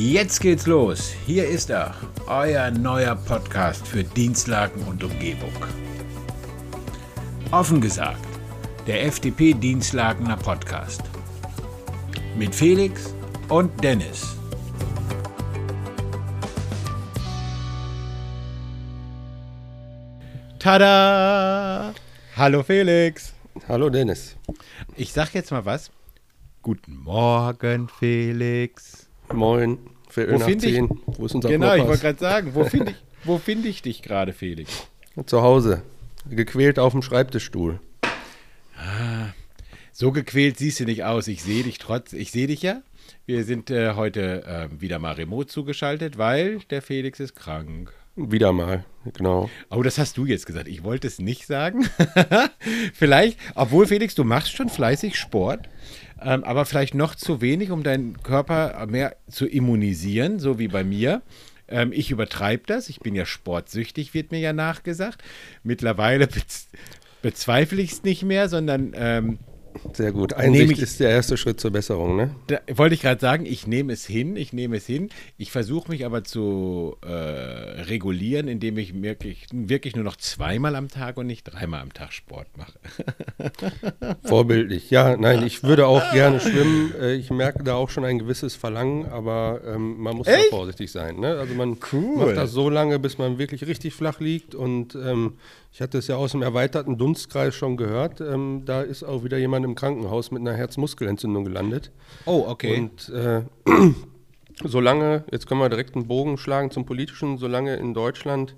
Jetzt geht's los. Hier ist er, euer neuer Podcast für Dienstlagen und Umgebung. Offen gesagt, der FDP Dienstlagener Podcast. Mit Felix und Dennis. Tada! Hallo Felix. Hallo Dennis. Ich sag jetzt mal was. Guten Morgen, Felix. Moin. Viertel Wo nach ich-. Wo ist unser Genau, ich Kompass? wollte gerade sagen, wo finde ich, wo find ich dich gerade, Felix? Zu Hause. Gequält auf dem Schreibtischstuhl. So gequält siehst du nicht aus. Ich sehe dich trotz, ich sehe dich ja. Wir sind äh, heute äh, wieder mal remote zugeschaltet, weil der Felix ist krank. Wieder mal, genau. Oh, das hast du jetzt gesagt. Ich wollte es nicht sagen. vielleicht, obwohl Felix, du machst schon fleißig Sport, ähm, aber vielleicht noch zu wenig, um deinen Körper mehr zu immunisieren, so wie bei mir. Ähm, ich übertreibe das. Ich bin ja sportsüchtig, wird mir ja nachgesagt. Mittlerweile bez bezweifle ich es nicht mehr, sondern ähm, Sehr gut. Einsicht ich- ist der erste Schritt zur Besserung, ne? da wollte ich gerade sagen, ich nehme es hin, ich nehme es hin. Ich versuche mich aber zu äh, regulieren, indem ich wirklich, wirklich nur noch zweimal am Tag und nicht dreimal am Tag Sport mache. Vorbildlich. Ja, nein, ich würde auch gerne schwimmen. Äh, Ich merke da auch schon ein gewisses Verlangen, aber ähm, man muss da Echt? vorsichtig sein. Ne? Also man Cool. macht das so lange, bis man wirklich richtig flach liegt. Und ähm, ich hatte es ja aus dem erweiterten Dunstkreis schon gehört. Ähm, da ist auch wieder jemand im Krankenhaus mit einer Herzmuskelentzündung gelandet. Oh, okay. Und äh, solange, jetzt können wir direkt einen Bogen schlagen zum Politischen, solange in Deutschland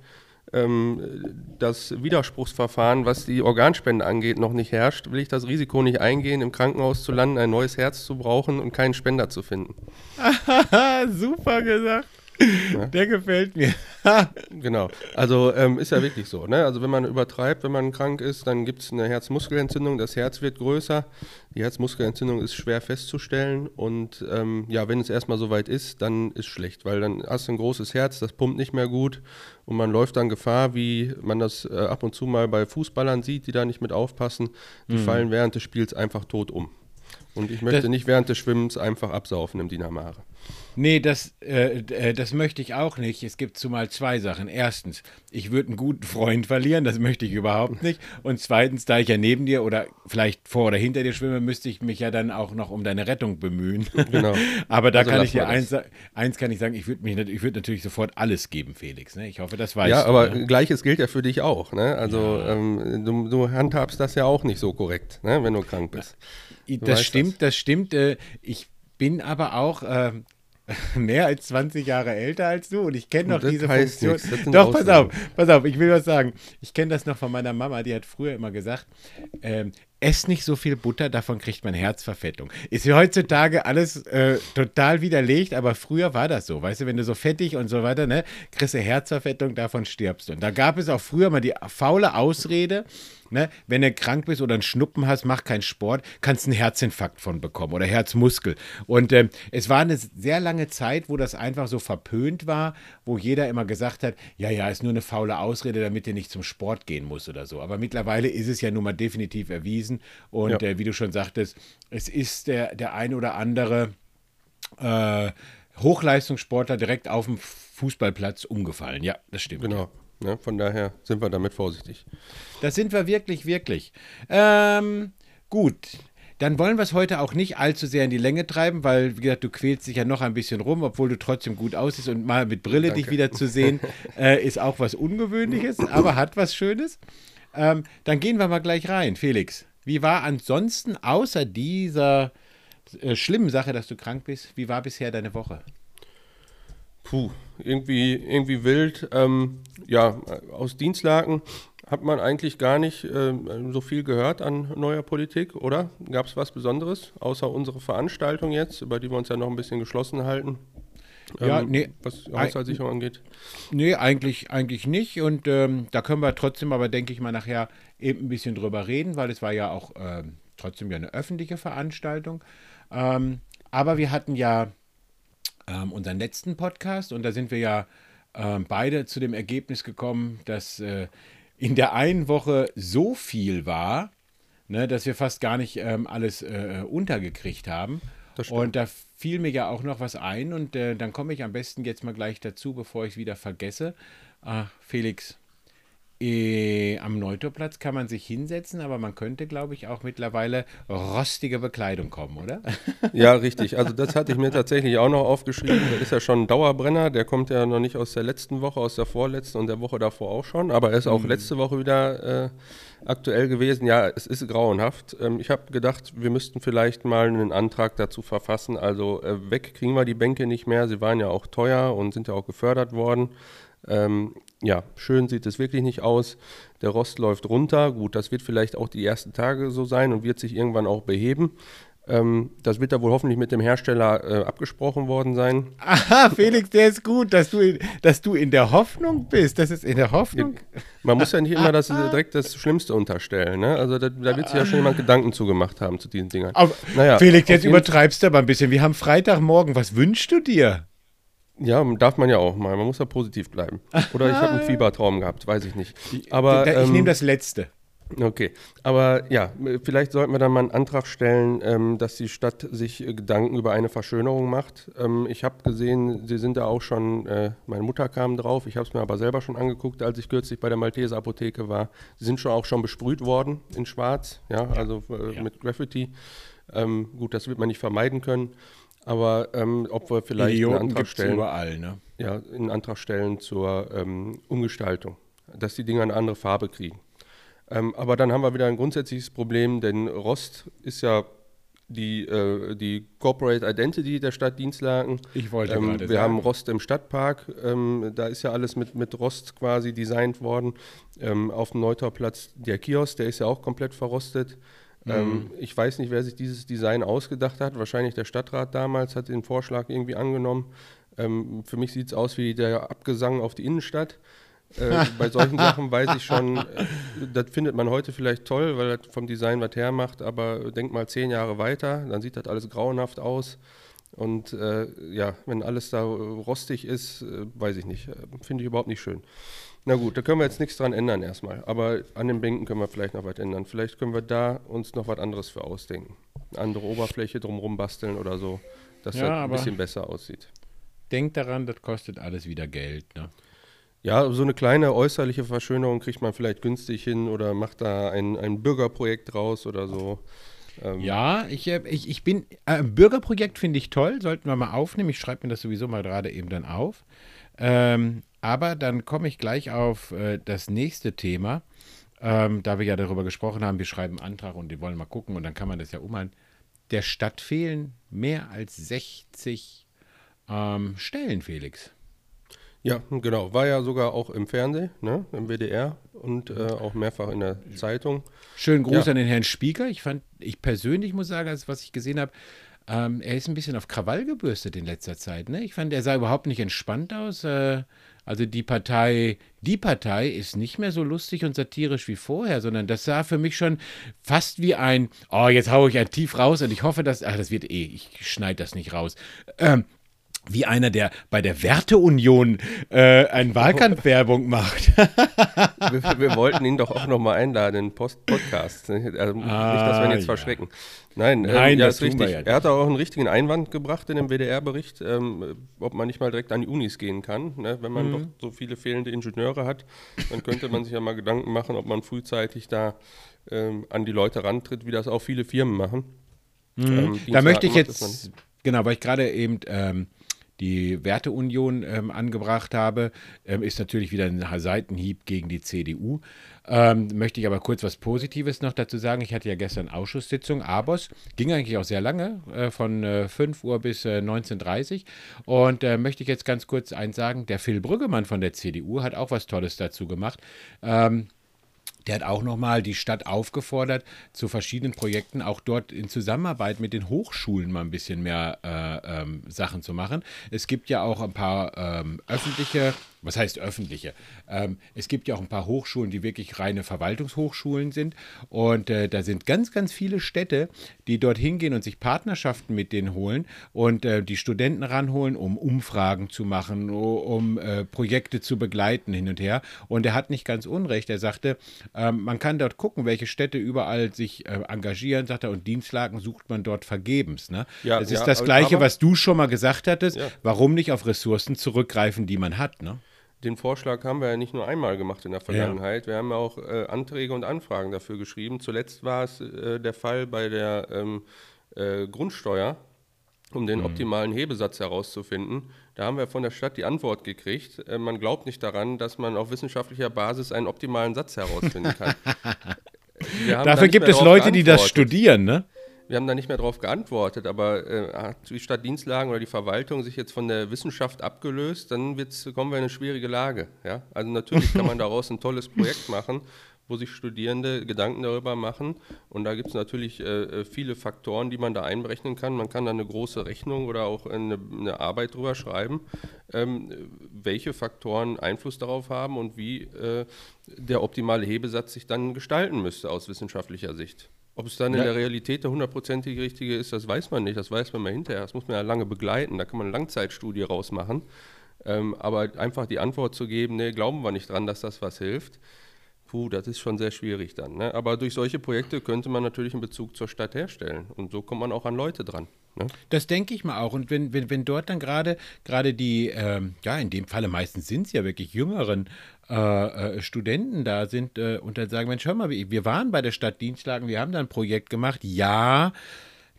ähm, das Widerspruchsverfahren, was die Organspende angeht, noch nicht herrscht, will ich das Risiko nicht eingehen, im Krankenhaus zu landen, ein neues Herz zu brauchen und keinen Spender zu finden. Super gesagt. Der gefällt mir. Genau. Also ähm, ist ja wirklich so. Ne? Also wenn man übertreibt, wenn man krank ist, dann gibt es eine Herzmuskelentzündung, das Herz wird größer. Die Herzmuskelentzündung ist schwer festzustellen und ähm, ja, wenn es erstmal soweit ist, dann ist schlecht, weil dann hast du ein großes Herz, das pumpt nicht mehr gut und man läuft dann Gefahr, wie man das äh, ab und zu mal bei Fußballern sieht, die da nicht mit aufpassen, die fallen während des Spiels einfach tot um. Und ich möchte Das- nicht während des Schwimmens einfach absaufen im Dinamare. Nee, das, äh, äh, das möchte ich auch nicht. Es gibt zumal zwei Sachen. Erstens, ich würde einen guten Freund verlieren, das möchte ich überhaupt nicht. Und zweitens, da ich ja neben dir oder vielleicht vor oder hinter dir schwimme, müsste ich mich ja dann auch noch um deine Rettung bemühen. Genau. Aber da Also kann ich dir das. eins, eins kann ich sagen, ich würde mich nat- ich würde natürlich sofort alles geben, Felix. Ne? Ich hoffe, das weißt Ja, du. aber ne? gleiches gilt ja für dich auch. Ne? Also ähm, du, du handhabst das ja auch nicht so korrekt, ne? wenn du krank bist. Das weißt stimmt, das, stimmt. Äh, ich bin aber auch äh, mehr als 20 Jahre älter als du und ich kenne noch diese Funktion. Doch, pass auf, pass auf, ich will was sagen. Ich kenne das noch von meiner Mama, die hat früher immer gesagt, ähm, ess nicht so viel Butter, davon kriegt man Herzverfettung. Ist ja heutzutage alles äh, total widerlegt, aber früher war das so. Weißt du, wenn du so fettig und so weiter, ne, kriegst du Herzverfettung, davon stirbst du. Und da gab es auch früher mal die faule Ausrede, ne, wenn du krank bist oder einen Schnuppen hast, mach keinen Sport, kannst einen Herzinfarkt von bekommen oder Herzmuskel. Und ähm, es war eine sehr lange Zeit, wo das einfach so verpönt war, wo jeder immer gesagt hat, ja, ja, ist nur eine faule Ausrede, damit du nicht zum Sport gehen musst oder so. Aber mittlerweile ist es ja nun mal definitiv erwiesen. Und Ja. äh, wie du schon sagtest, es ist der, der ein oder andere äh, Hochleistungssportler direkt auf dem Fußballplatz umgefallen. Ja, das stimmt. Genau. Ne? Von daher sind wir damit vorsichtig. Das sind wir wirklich, wirklich. Ähm, gut. Dann wollen wir es heute auch nicht allzu sehr in die Länge treiben, weil, wie gesagt, du quälst dich ja noch ein bisschen rum, obwohl du trotzdem gut aussiehst und mal mit Brille dich wieder zu sehen, äh, ist auch was Ungewöhnliches, aber hat was Schönes. Ähm, dann gehen wir mal gleich rein. Felix, wie war ansonsten außer dieser äh, schlimmen Sache, dass du krank bist, wie war bisher deine Woche? Puh, irgendwie, irgendwie wild. Ähm, ja, aus Dienstlagen hat man eigentlich gar nicht ähm, so viel gehört an neuer Politik, oder? Gab es was Besonderes, außer unsere Veranstaltung jetzt, über die wir uns ja noch ein bisschen geschlossen halten? Ja, ähm, nee. Was Haushaltssicherung angeht. Nee, eigentlich, eigentlich nicht. Und ähm, da können wir trotzdem aber, denke ich mal, nachher eben ein bisschen drüber reden, weil es war ja auch ähm, trotzdem ja eine öffentliche Veranstaltung. Ähm, aber wir hatten ja ähm, unseren letzten Podcast und da sind wir ja ähm, beide zu dem Ergebnis gekommen, dass äh, in der einen Woche so viel war, ne, dass wir fast gar nicht ähm, alles äh, untergekriegt haben. Und da fiel mir ja auch noch was ein und äh, dann komme ich am besten jetzt mal gleich dazu, bevor ich es wieder vergesse. Ah, Felix, äh, am Neutorplatz kann man sich hinsetzen, aber man könnte, glaube ich, auch mittlerweile rostige Bekleidung kommen, oder? Ja, richtig. Also das hatte ich mir tatsächlich auch noch aufgeschrieben. Das ist ja schon ein Dauerbrenner. Der kommt ja noch nicht aus der letzten Woche, aus der vorletzten und der Woche davor auch schon. Aber er ist auch letzte Woche wieder äh, aktuell gewesen. Ja, es ist grauenhaft. Ähm, ich habe gedacht, wir müssten vielleicht mal einen Antrag dazu verfassen. Also äh, weg kriegen wir die Bänke nicht mehr. Sie waren ja auch teuer und sind ja auch gefördert worden. Ähm, ja, schön sieht es wirklich nicht aus. Der Rost läuft runter. Gut, das wird vielleicht auch die ersten Tage so sein und wird sich irgendwann auch beheben. Ähm, das wird da wohl hoffentlich mit dem Hersteller äh, abgesprochen worden sein. Aha, Felix, der ist gut, dass du, in, dass du in der Hoffnung bist. Das ist in der Hoffnung. Man muss ja nicht immer das, direkt das Schlimmste unterstellen. Ne? Also da, da wird sich ja schon jemand Gedanken zugemacht haben zu diesen Dingern. Naja, Felix, jetzt übertreibst du aber ein bisschen. Wir haben Freitagmorgen. Was wünschst du dir? Ja, darf man ja auch mal. Man muss ja positiv bleiben. Oder ich habe einen Fiebertraum gehabt, weiß ich nicht. Aber, Da- ich ähm, nehme das Letzte. Okay, aber ja, vielleicht sollten wir dann mal einen Antrag stellen, ähm, dass die Stadt sich äh, Gedanken über eine Verschönerung macht. Ähm, ich habe gesehen, Sie sind da auch schon, äh, meine Mutter kam drauf, ich habe es mir aber selber schon angeguckt, als ich kürzlich bei der Malteser Apotheke war. Sie sind schon auch schon besprüht worden in Schwarz, ja, also äh, Ja. mit Graffiti. Ähm, gut, das wird man nicht vermeiden können, aber ähm, ob wir vielleicht einen Idioten Antrag gibt es stellen überall, ne? ja, einen Antrag stellen zur ähm, Umgestaltung, dass die Dinger eine andere Farbe kriegen. Ähm, aber dann haben wir wieder ein grundsätzliches Problem, denn Rost ist ja die, äh, die Corporate Identity der Stadt Dienstlaken. Ich wollte Ähm, gerade wir sagen. haben Rost im Stadtpark, ähm, da ist ja alles mit, mit Rost quasi designt worden. Ähm, auf dem Neutorplatz der Kiosk, der ist ja auch komplett verrostet. Mhm. Ähm, ich weiß nicht, wer sich dieses Design ausgedacht hat. Wahrscheinlich der Stadtrat damals hat den Vorschlag irgendwie angenommen. Ähm, für mich sieht es aus wie der Abgesang auf die Innenstadt. Äh, bei solchen Sachen weiß ich schon, äh, das findet man heute vielleicht toll, weil das vom Design was hermacht, aber denk mal zehn Jahre weiter, dann sieht das alles grauenhaft aus. Und äh, ja, wenn alles da rostig ist, äh, weiß ich nicht, äh, finde ich überhaupt nicht schön. Na gut, da können wir jetzt nichts dran ändern erstmal, aber an den Bänken können wir vielleicht noch was ändern. Vielleicht können wir da uns noch was anderes für ausdenken. Eine andere Oberfläche drumherum basteln oder so, dass Ja, das ein bisschen besser aussieht. Denk daran, das kostet alles wieder Geld, ne? Ja, so eine kleine äußerliche Verschönerung kriegt man vielleicht günstig hin oder macht da ein, ein Bürgerprojekt draus oder so. Ähm, Ja, ich, äh, ich, ich bin, äh, ein Bürgerprojekt finde ich toll, sollten wir mal aufnehmen. Ich schreibe mir das sowieso mal gerade eben dann auf. Ähm, aber dann komme ich gleich auf äh, das nächste Thema. Ähm, da wir ja darüber gesprochen haben, wir schreiben einen Antrag und die wollen mal gucken und dann kann man das ja umhalten. Der Stadt fehlen mehr als 60 ähm, Stellen, Felix. Ja, genau. War ja sogar auch im Fernsehen, ne? im WDR und äh, auch mehrfach in der Zeitung. Schönen Gruß Ja. an den Herrn Spieker. Ich fand, ich persönlich muss sagen, als was ich gesehen habe, ähm, er ist ein bisschen auf Krawall gebürstet in letzter Zeit. Ne? Ich fand, er sah überhaupt nicht entspannt aus. Äh, also die Partei, die Partei ist nicht mehr so lustig und satirisch wie vorher, sondern das sah für mich schon fast wie ein, oh, jetzt haue ich ein Tief raus und ich hoffe, dass, ach, das wird eh, ich schneide das nicht raus. Ähm, wie einer, der bei der Werteunion äh, eine Wahlkampfwerbung macht. wir, wir wollten ihn doch auch nochmal einladen in Post Podcast. Ne? Also nicht, dass wir ihn Ah, jetzt ja. verschrecken. Nein, ähm, Nein, ja, das ist richtig. ja er hat auch einen richtigen Einwand gebracht in dem WDR-Bericht, ähm, ob man nicht mal direkt an die Unis gehen kann. Ne? Wenn man Mhm. doch so viele fehlende Ingenieure hat, dann könnte man sich ja mal Gedanken machen, ob man frühzeitig da ähm, an die Leute rantritt, wie das auch viele Firmen machen. Ähm, Da möchte ich jetzt, genau, weil ich gerade eben ähm, die Werteunion ähm, angebracht habe, ähm, ist natürlich wieder ein Seitenhieb gegen die CDU. Ähm, möchte ich aber kurz was Positives noch dazu sagen. Ich hatte ja gestern Ausschusssitzung, ABOS, ging eigentlich auch sehr lange, äh, von äh, 5 Uhr bis äh, 19.30 Uhr. Und äh, möchte ich jetzt ganz kurz eins sagen, der Phil Brüggemann von der CDU hat auch was Tolles dazu gemacht. Ähm, der hat auch nochmal die Stadt aufgefordert, zu verschiedenen Projekten auch dort in Zusammenarbeit mit den Hochschulen mal ein bisschen mehr äh, ähm, Sachen zu machen. Es gibt ja auch ein paar ähm, öffentliche was heißt öffentliche? Ähm, es gibt ja auch ein paar Hochschulen, die wirklich reine Verwaltungshochschulen sind. Und äh, da sind ganz, ganz viele Städte, die dort hingehen und sich Partnerschaften mit denen holen und äh, die Studenten ranholen, um Umfragen zu machen, um äh, Projekte zu begleiten hin und her. Und er hat nicht ganz unrecht. Er sagte, ähm, man kann dort gucken, welche Städte überall sich äh, engagieren, sagt er, und Dienstlagen sucht man dort vergebens. Ne? Ja, das ist ja, das Gleiche, was du schon mal gesagt hattest. Ja. Warum nicht auf Ressourcen zurückgreifen, die man hat? Ne? Den Vorschlag haben wir ja nicht nur einmal gemacht in der Vergangenheit. Wir haben ja auch äh, Anträge und Anfragen dafür geschrieben. Zuletzt war es äh, der Fall bei der ähm, äh, Grundsteuer, um den optimalen Hebesatz herauszufinden. Da haben wir von der Stadt die Antwort gekriegt. Äh, man glaubt nicht daran, dass man auf wissenschaftlicher Basis einen optimalen Satz herausfinden kann. Dafür gibt es Leute, die das geantwortet. studieren. Ne? Wir haben da nicht mehr darauf geantwortet, aber äh, hat die Stadtdienstlagen oder die Verwaltung sich jetzt von der Wissenschaft abgelöst, dann kommen wir in eine schwierige Lage. Ja? Also natürlich kann man daraus ein tolles Projekt machen, wo sich Studierende Gedanken darüber machen. Und da gibt es natürlich äh, äh, viele Faktoren, die man da einberechnen kann. Man kann da eine große Rechnung oder auch eine, eine Arbeit drüber schreiben, ähm, welche Faktoren Einfluss darauf haben und wie äh, der optimale Hebesatz sich dann gestalten müsste aus wissenschaftlicher Sicht. Ob es dann in Ja. der Realität der hundertprozentig richtige ist, das weiß man nicht. Das weiß man mal hinterher. Das muss man ja lange begleiten. Da kann man eine Langzeitstudie rausmachen. Ähm, aber einfach die Antwort zu geben, nee, glauben wir nicht dran, dass das was hilft, puh, das ist schon sehr schwierig dann. Ne? Aber durch solche Projekte könnte man natürlich einen Bezug zur Stadt herstellen. Und so kommt man auch an Leute dran. Ne? Das denke ich mal auch. Und wenn, wenn, wenn dort dann gerade gerade die, ähm, ja, in dem Falle meistens sind es ja wirklich jüngeren äh, äh, Studenten da sind äh, und dann sagen, Mensch, hör mal, wir waren bei der Stadt Dienstlagen, wir haben da ein Projekt gemacht. Ja,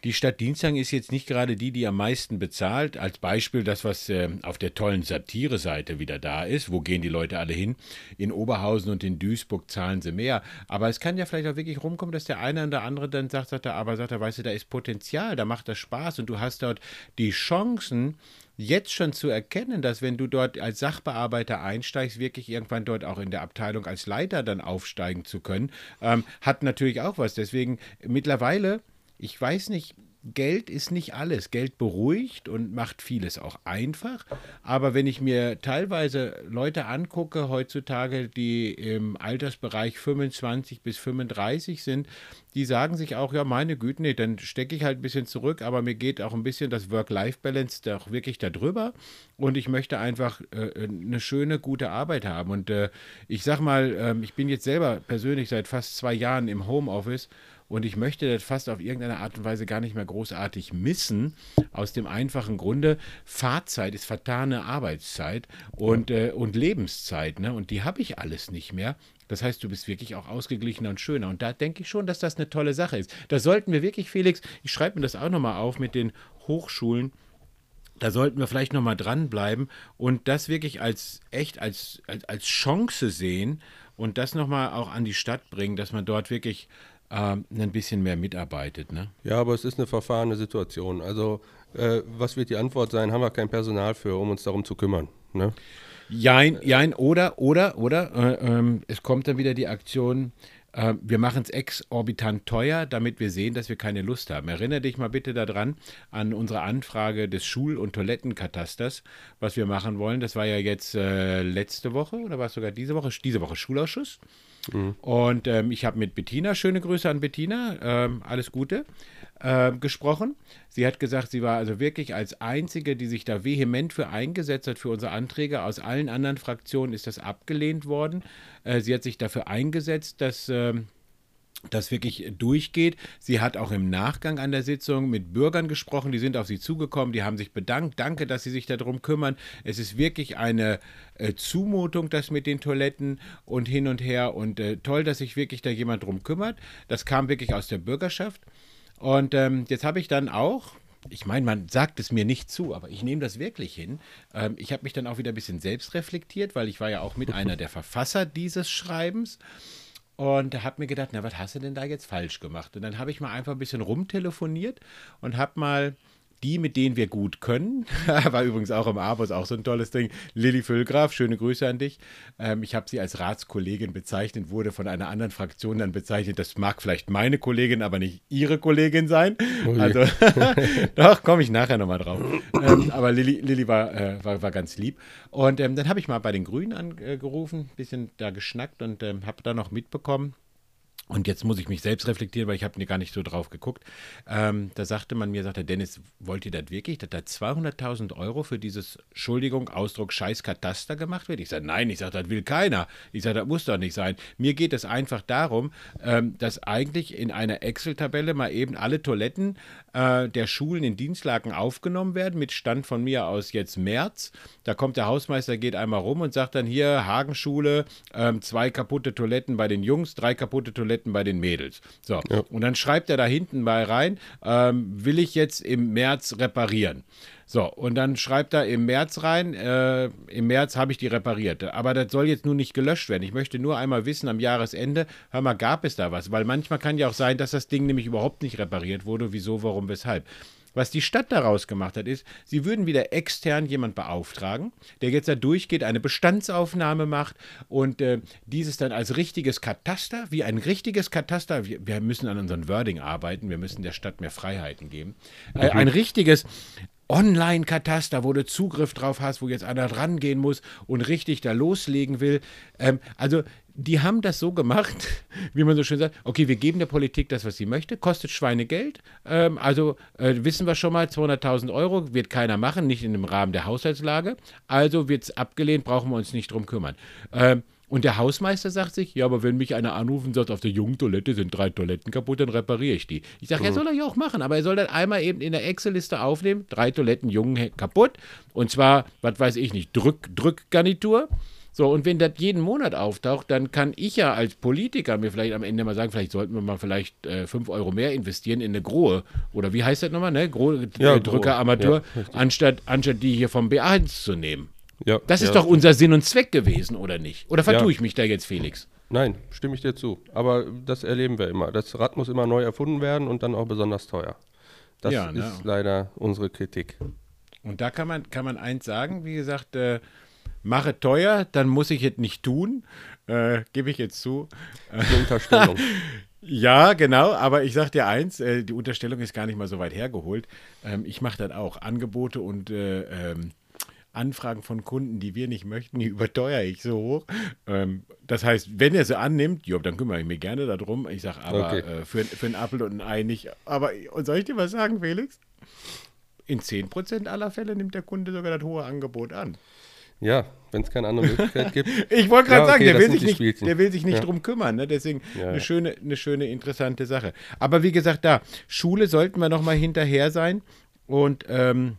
die Stadt Dienstlagen ist jetzt nicht gerade die, die am meisten bezahlt. Als Beispiel das, was äh, auf der tollen Satire-Seite wieder da ist. Wo gehen die Leute alle hin? In Oberhausen und in Duisburg zahlen sie mehr. Aber es kann ja vielleicht auch wirklich rumkommen, dass der eine oder andere dann sagt, sagt er, aber sagt er, weißt du, da ist Potenzial, da macht das Spaß und du hast dort die Chancen, jetzt schon zu erkennen, dass wenn du dort als Sachbearbeiter einsteigst, wirklich irgendwann dort auch in der Abteilung als Leiter dann aufsteigen zu können, ähm, hat natürlich auch was. Deswegen mittlerweile, ich weiß nicht, Geld ist nicht alles. Geld beruhigt und macht vieles auch einfach. Aber wenn ich mir teilweise Leute angucke heutzutage, die im Altersbereich 25 bis 35 sind, die sagen sich auch, ja, meine Güte, nee, dann stecke ich halt ein bisschen zurück, aber mir geht auch ein bisschen das Work-Life-Balance doch wirklich darüber und ich möchte einfach äh, eine schöne, gute Arbeit haben. Und äh, ich sag mal, ähm, ich bin jetzt selber persönlich seit fast zwei Jahren im Homeoffice und ich möchte das fast auf irgendeine Art und Weise gar nicht mehr großartig missen, aus dem einfachen Grunde, Fahrzeit ist vertane Arbeitszeit und, äh, und Lebenszeit, ne? und die habe ich alles nicht mehr. Das heißt, du bist wirklich auch ausgeglichener und schöner. Und da denke ich schon, dass das eine tolle Sache ist. Da sollten wir wirklich, Felix, ich schreibe mir das auch nochmal auf mit den Hochschulen, da sollten wir vielleicht nochmal dranbleiben und das wirklich als echt als, als, als Chance sehen und das nochmal auch an die Stadt bringen, dass man dort wirklich ähm, ein bisschen mehr mitarbeitet. Ne? Ja, aber es ist eine verfahrene Situation. Also, äh, was wird die Antwort sein? Haben wir kein Personal für, um uns darum zu kümmern. Ne? Jein, jein, oder, oder, oder, äh, ähm, es kommt dann wieder die Aktion, äh, wir machen es exorbitant teuer, damit wir sehen, dass wir keine Lust haben. Erinnere dich mal bitte daran, an unsere Anfrage des Schul- und Toilettenkatasters, was wir machen wollen. Das war ja jetzt äh, letzte Woche oder war es sogar diese Woche? Diese Woche Schulausschuss. Und ähm, ich habe mit Bettina, schöne Grüße an Bettina, ähm, alles Gute, ähm, gesprochen. Sie hat gesagt, sie war also wirklich als Einzige, die sich da vehement für eingesetzt hat, für unsere Anträge. Aus allen anderen Fraktionen ist das abgelehnt worden. Äh, sie hat sich dafür eingesetzt, dass. ähm, das wirklich durchgeht. Sie hat auch im Nachgang an der Sitzung mit Bürgern gesprochen, die sind auf sie zugekommen, die haben sich bedankt. Danke, dass sie sich darum kümmern. Es ist wirklich eine äh, Zumutung, das mit den Toiletten und hin und her. Und äh, toll, dass sich wirklich da jemand drum kümmert. Das kam wirklich aus der Bürgerschaft. Und ähm, jetzt habe ich dann auch, ich meine, man sagt es mir nicht zu, aber ich nehme das wirklich hin. Ähm, ich habe mich dann auch wieder ein bisschen selbst reflektiert, weil ich war ja auch mit einer der Verfasser dieses Schreibens. Und habe mir gedacht, na, was hast du denn da jetzt falsch gemacht? Und dann habe ich mal einfach ein bisschen rumtelefoniert und habe mal die, mit denen wir gut können, war übrigens auch im Abos auch so ein tolles Ding. Lilly Füllgraf, schöne Grüße an dich. Ähm, ich habe sie als Ratskollegin bezeichnet, wurde von einer anderen Fraktion dann bezeichnet. Das mag vielleicht meine Kollegin, aber nicht ihre Kollegin sein. Ui. Also, doch, komme ich nachher nochmal drauf. Ähm, aber Lilly, Lilly war, äh, war, war ganz lieb. Und ähm, dann habe ich mal bei den Grünen angerufen, ein bisschen da geschnackt und ähm, habe da noch mitbekommen, und jetzt muss ich mich selbst reflektieren, weil ich habe gar nicht so drauf geguckt. Ähm, da sagte man mir, sagte Dennis, wollt ihr das wirklich, dass da 200.000 Euro für dieses, Entschuldigung, Ausdruck scheiß Kataster gemacht wird? Ich sage, nein, ich sage, das will keiner. Ich sage, das muss doch nicht sein. Mir geht es einfach darum, ähm, dass eigentlich in einer Excel-Tabelle mal eben alle Toiletten äh, der Schulen in Dienstlagen aufgenommen werden, mit Stand von mir aus jetzt März. Da kommt der Hausmeister, geht einmal rum und sagt dann hier, Hagenschule, ähm, zwei kaputte Toiletten bei den Jungs, drei kaputte Toiletten bei den Mädels. So, Ja. und dann schreibt er da hinten mal rein, ähm, will ich jetzt im März reparieren. So, und dann schreibt er im März rein, äh, im März habe ich die repariert. Aber das soll jetzt nur nicht gelöscht werden. Ich möchte nur einmal wissen am Jahresende, hör mal, gab es da was? Weil manchmal kann ja auch sein, dass das Ding nämlich überhaupt nicht repariert wurde. Wieso, warum, weshalb? Was die Stadt daraus gemacht hat, ist, sie würden wieder extern jemand beauftragen, der jetzt da durchgeht, eine Bestandsaufnahme macht und äh, dieses dann als richtiges Kataster, wie ein richtiges Kataster, wir, wir müssen an unserem Wording arbeiten, wir müssen der Stadt mehr Freiheiten geben, äh, ein richtiges Online-Kataster, wo du Zugriff drauf hast, wo jetzt einer rangehen muss und richtig da loslegen will. Ähm, also die haben das so gemacht, wie man so schön sagt, okay, wir geben der Politik das, was sie möchte, kostet Schweinegeld. Ähm, also äh, wissen wir schon mal, 200.000 Euro wird keiner machen, nicht in dem Rahmen der Haushaltslage. Also wird es abgelehnt, brauchen wir uns nicht drum kümmern. Ähm, und der Hausmeister sagt sich, ja, aber wenn mich einer anruft und sagt, auf der jungen Toilette sind drei Toiletten kaputt, dann repariere ich die. Ich sage, ja, soll er ja auch machen, aber er soll dann einmal eben in der Excel-Liste aufnehmen, drei Toiletten jungen kaputt. Und zwar, was weiß ich nicht, Drück, Drückgarnitur. So, und wenn das jeden Monat auftaucht, dann kann ich ja als Politiker mir vielleicht am Ende mal sagen, vielleicht sollten wir mal vielleicht äh, 5 Euro mehr investieren in eine Grohe. Oder wie heißt das nochmal, ne? Grohe, Ja, äh, Drücker, Grohe. Amateur, Ja, anstatt, anstatt die hier vom B1 zu nehmen. Ja, Das ist ja, doch unser Sinn und Zweck gewesen, oder nicht? Oder vertue Ja. ich mich da jetzt, Felix? Nein, stimme ich dir zu. Aber das erleben wir immer. Das Rad muss immer neu erfunden werden und dann auch besonders teuer. Das Ja, ne? ist leider unsere Kritik. Und da kann man, kann man eins sagen, wie gesagt, äh, mache teuer, dann muss ich es nicht tun. Äh, Gebe ich jetzt zu. Eine Unterstellung. Ja, genau, aber ich sag dir eins, äh, die Unterstellung ist gar nicht mal so weit hergeholt. Ähm, ich mache dann auch Angebote und äh, ähm, Anfragen von Kunden, die wir nicht möchten, die überteuere ich so hoch. Ähm, das heißt, wenn er sie annimmt, jo, dann kümmere ich mich gerne darum. Ich sage aber Okay. äh, für, für einen Apfel und ein Ei nicht. Aber und soll ich dir was sagen, Felix? In 10% aller Fälle nimmt der Kunde sogar das hohe Angebot an. ja, wenn es keine andere Möglichkeit gibt. Ich wollte gerade Ja, sagen, okay, der, will sich nicht, Spielchen. der will sich nicht Ja. drum kümmern. Ne? Deswegen Ja, eine, schöne, eine schöne, interessante Sache. Aber wie gesagt, da, Schule sollten wir noch mal hinterher sein. Und ähm,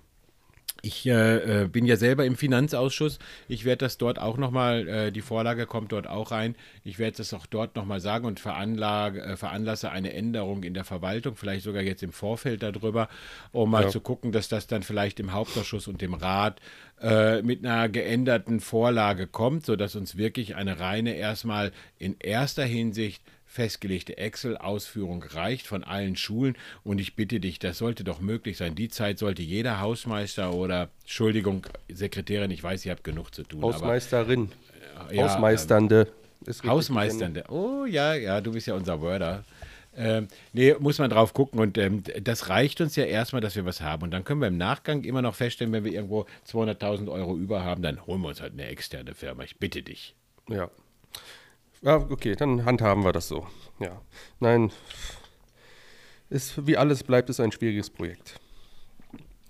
ich äh, äh, bin ja selber im Finanzausschuss. Ich werde das dort auch nochmal, äh, die Vorlage kommt dort auch rein. Ich werde das auch dort nochmal sagen und veranlage, äh, veranlasse eine Änderung in der Verwaltung, vielleicht sogar jetzt im Vorfeld darüber, um mal Ja. zu gucken, dass das dann vielleicht im Hauptausschuss und dem Rat äh, mit einer geänderten Vorlage kommt, sodass uns wirklich eine reine erstmal in erster Hinsicht festgelegte Excel-Ausführung reicht von allen Schulen. Und ich bitte dich, das sollte doch möglich sein. Die Zeit sollte jeder Hausmeister oder, Entschuldigung, Sekretärin, ich weiß, ihr habt genug zu tun. Hausmeisterin. aber, ja, Hausmeisternde. Hausmeisternde. Oh ja, ja, du bist ja unser Worder. Ähm, nee, muss man drauf gucken und ähm, das reicht uns ja erstmal, dass wir was haben. Und dann können wir im Nachgang immer noch feststellen, wenn wir irgendwo 200.000 Euro über haben, dann holen wir uns halt eine externe Firma. Ich bitte dich. Ja. Ja, okay, dann handhaben wir das so. Ja. Nein, ist, wie alles bleibt es ein schwieriges Projekt.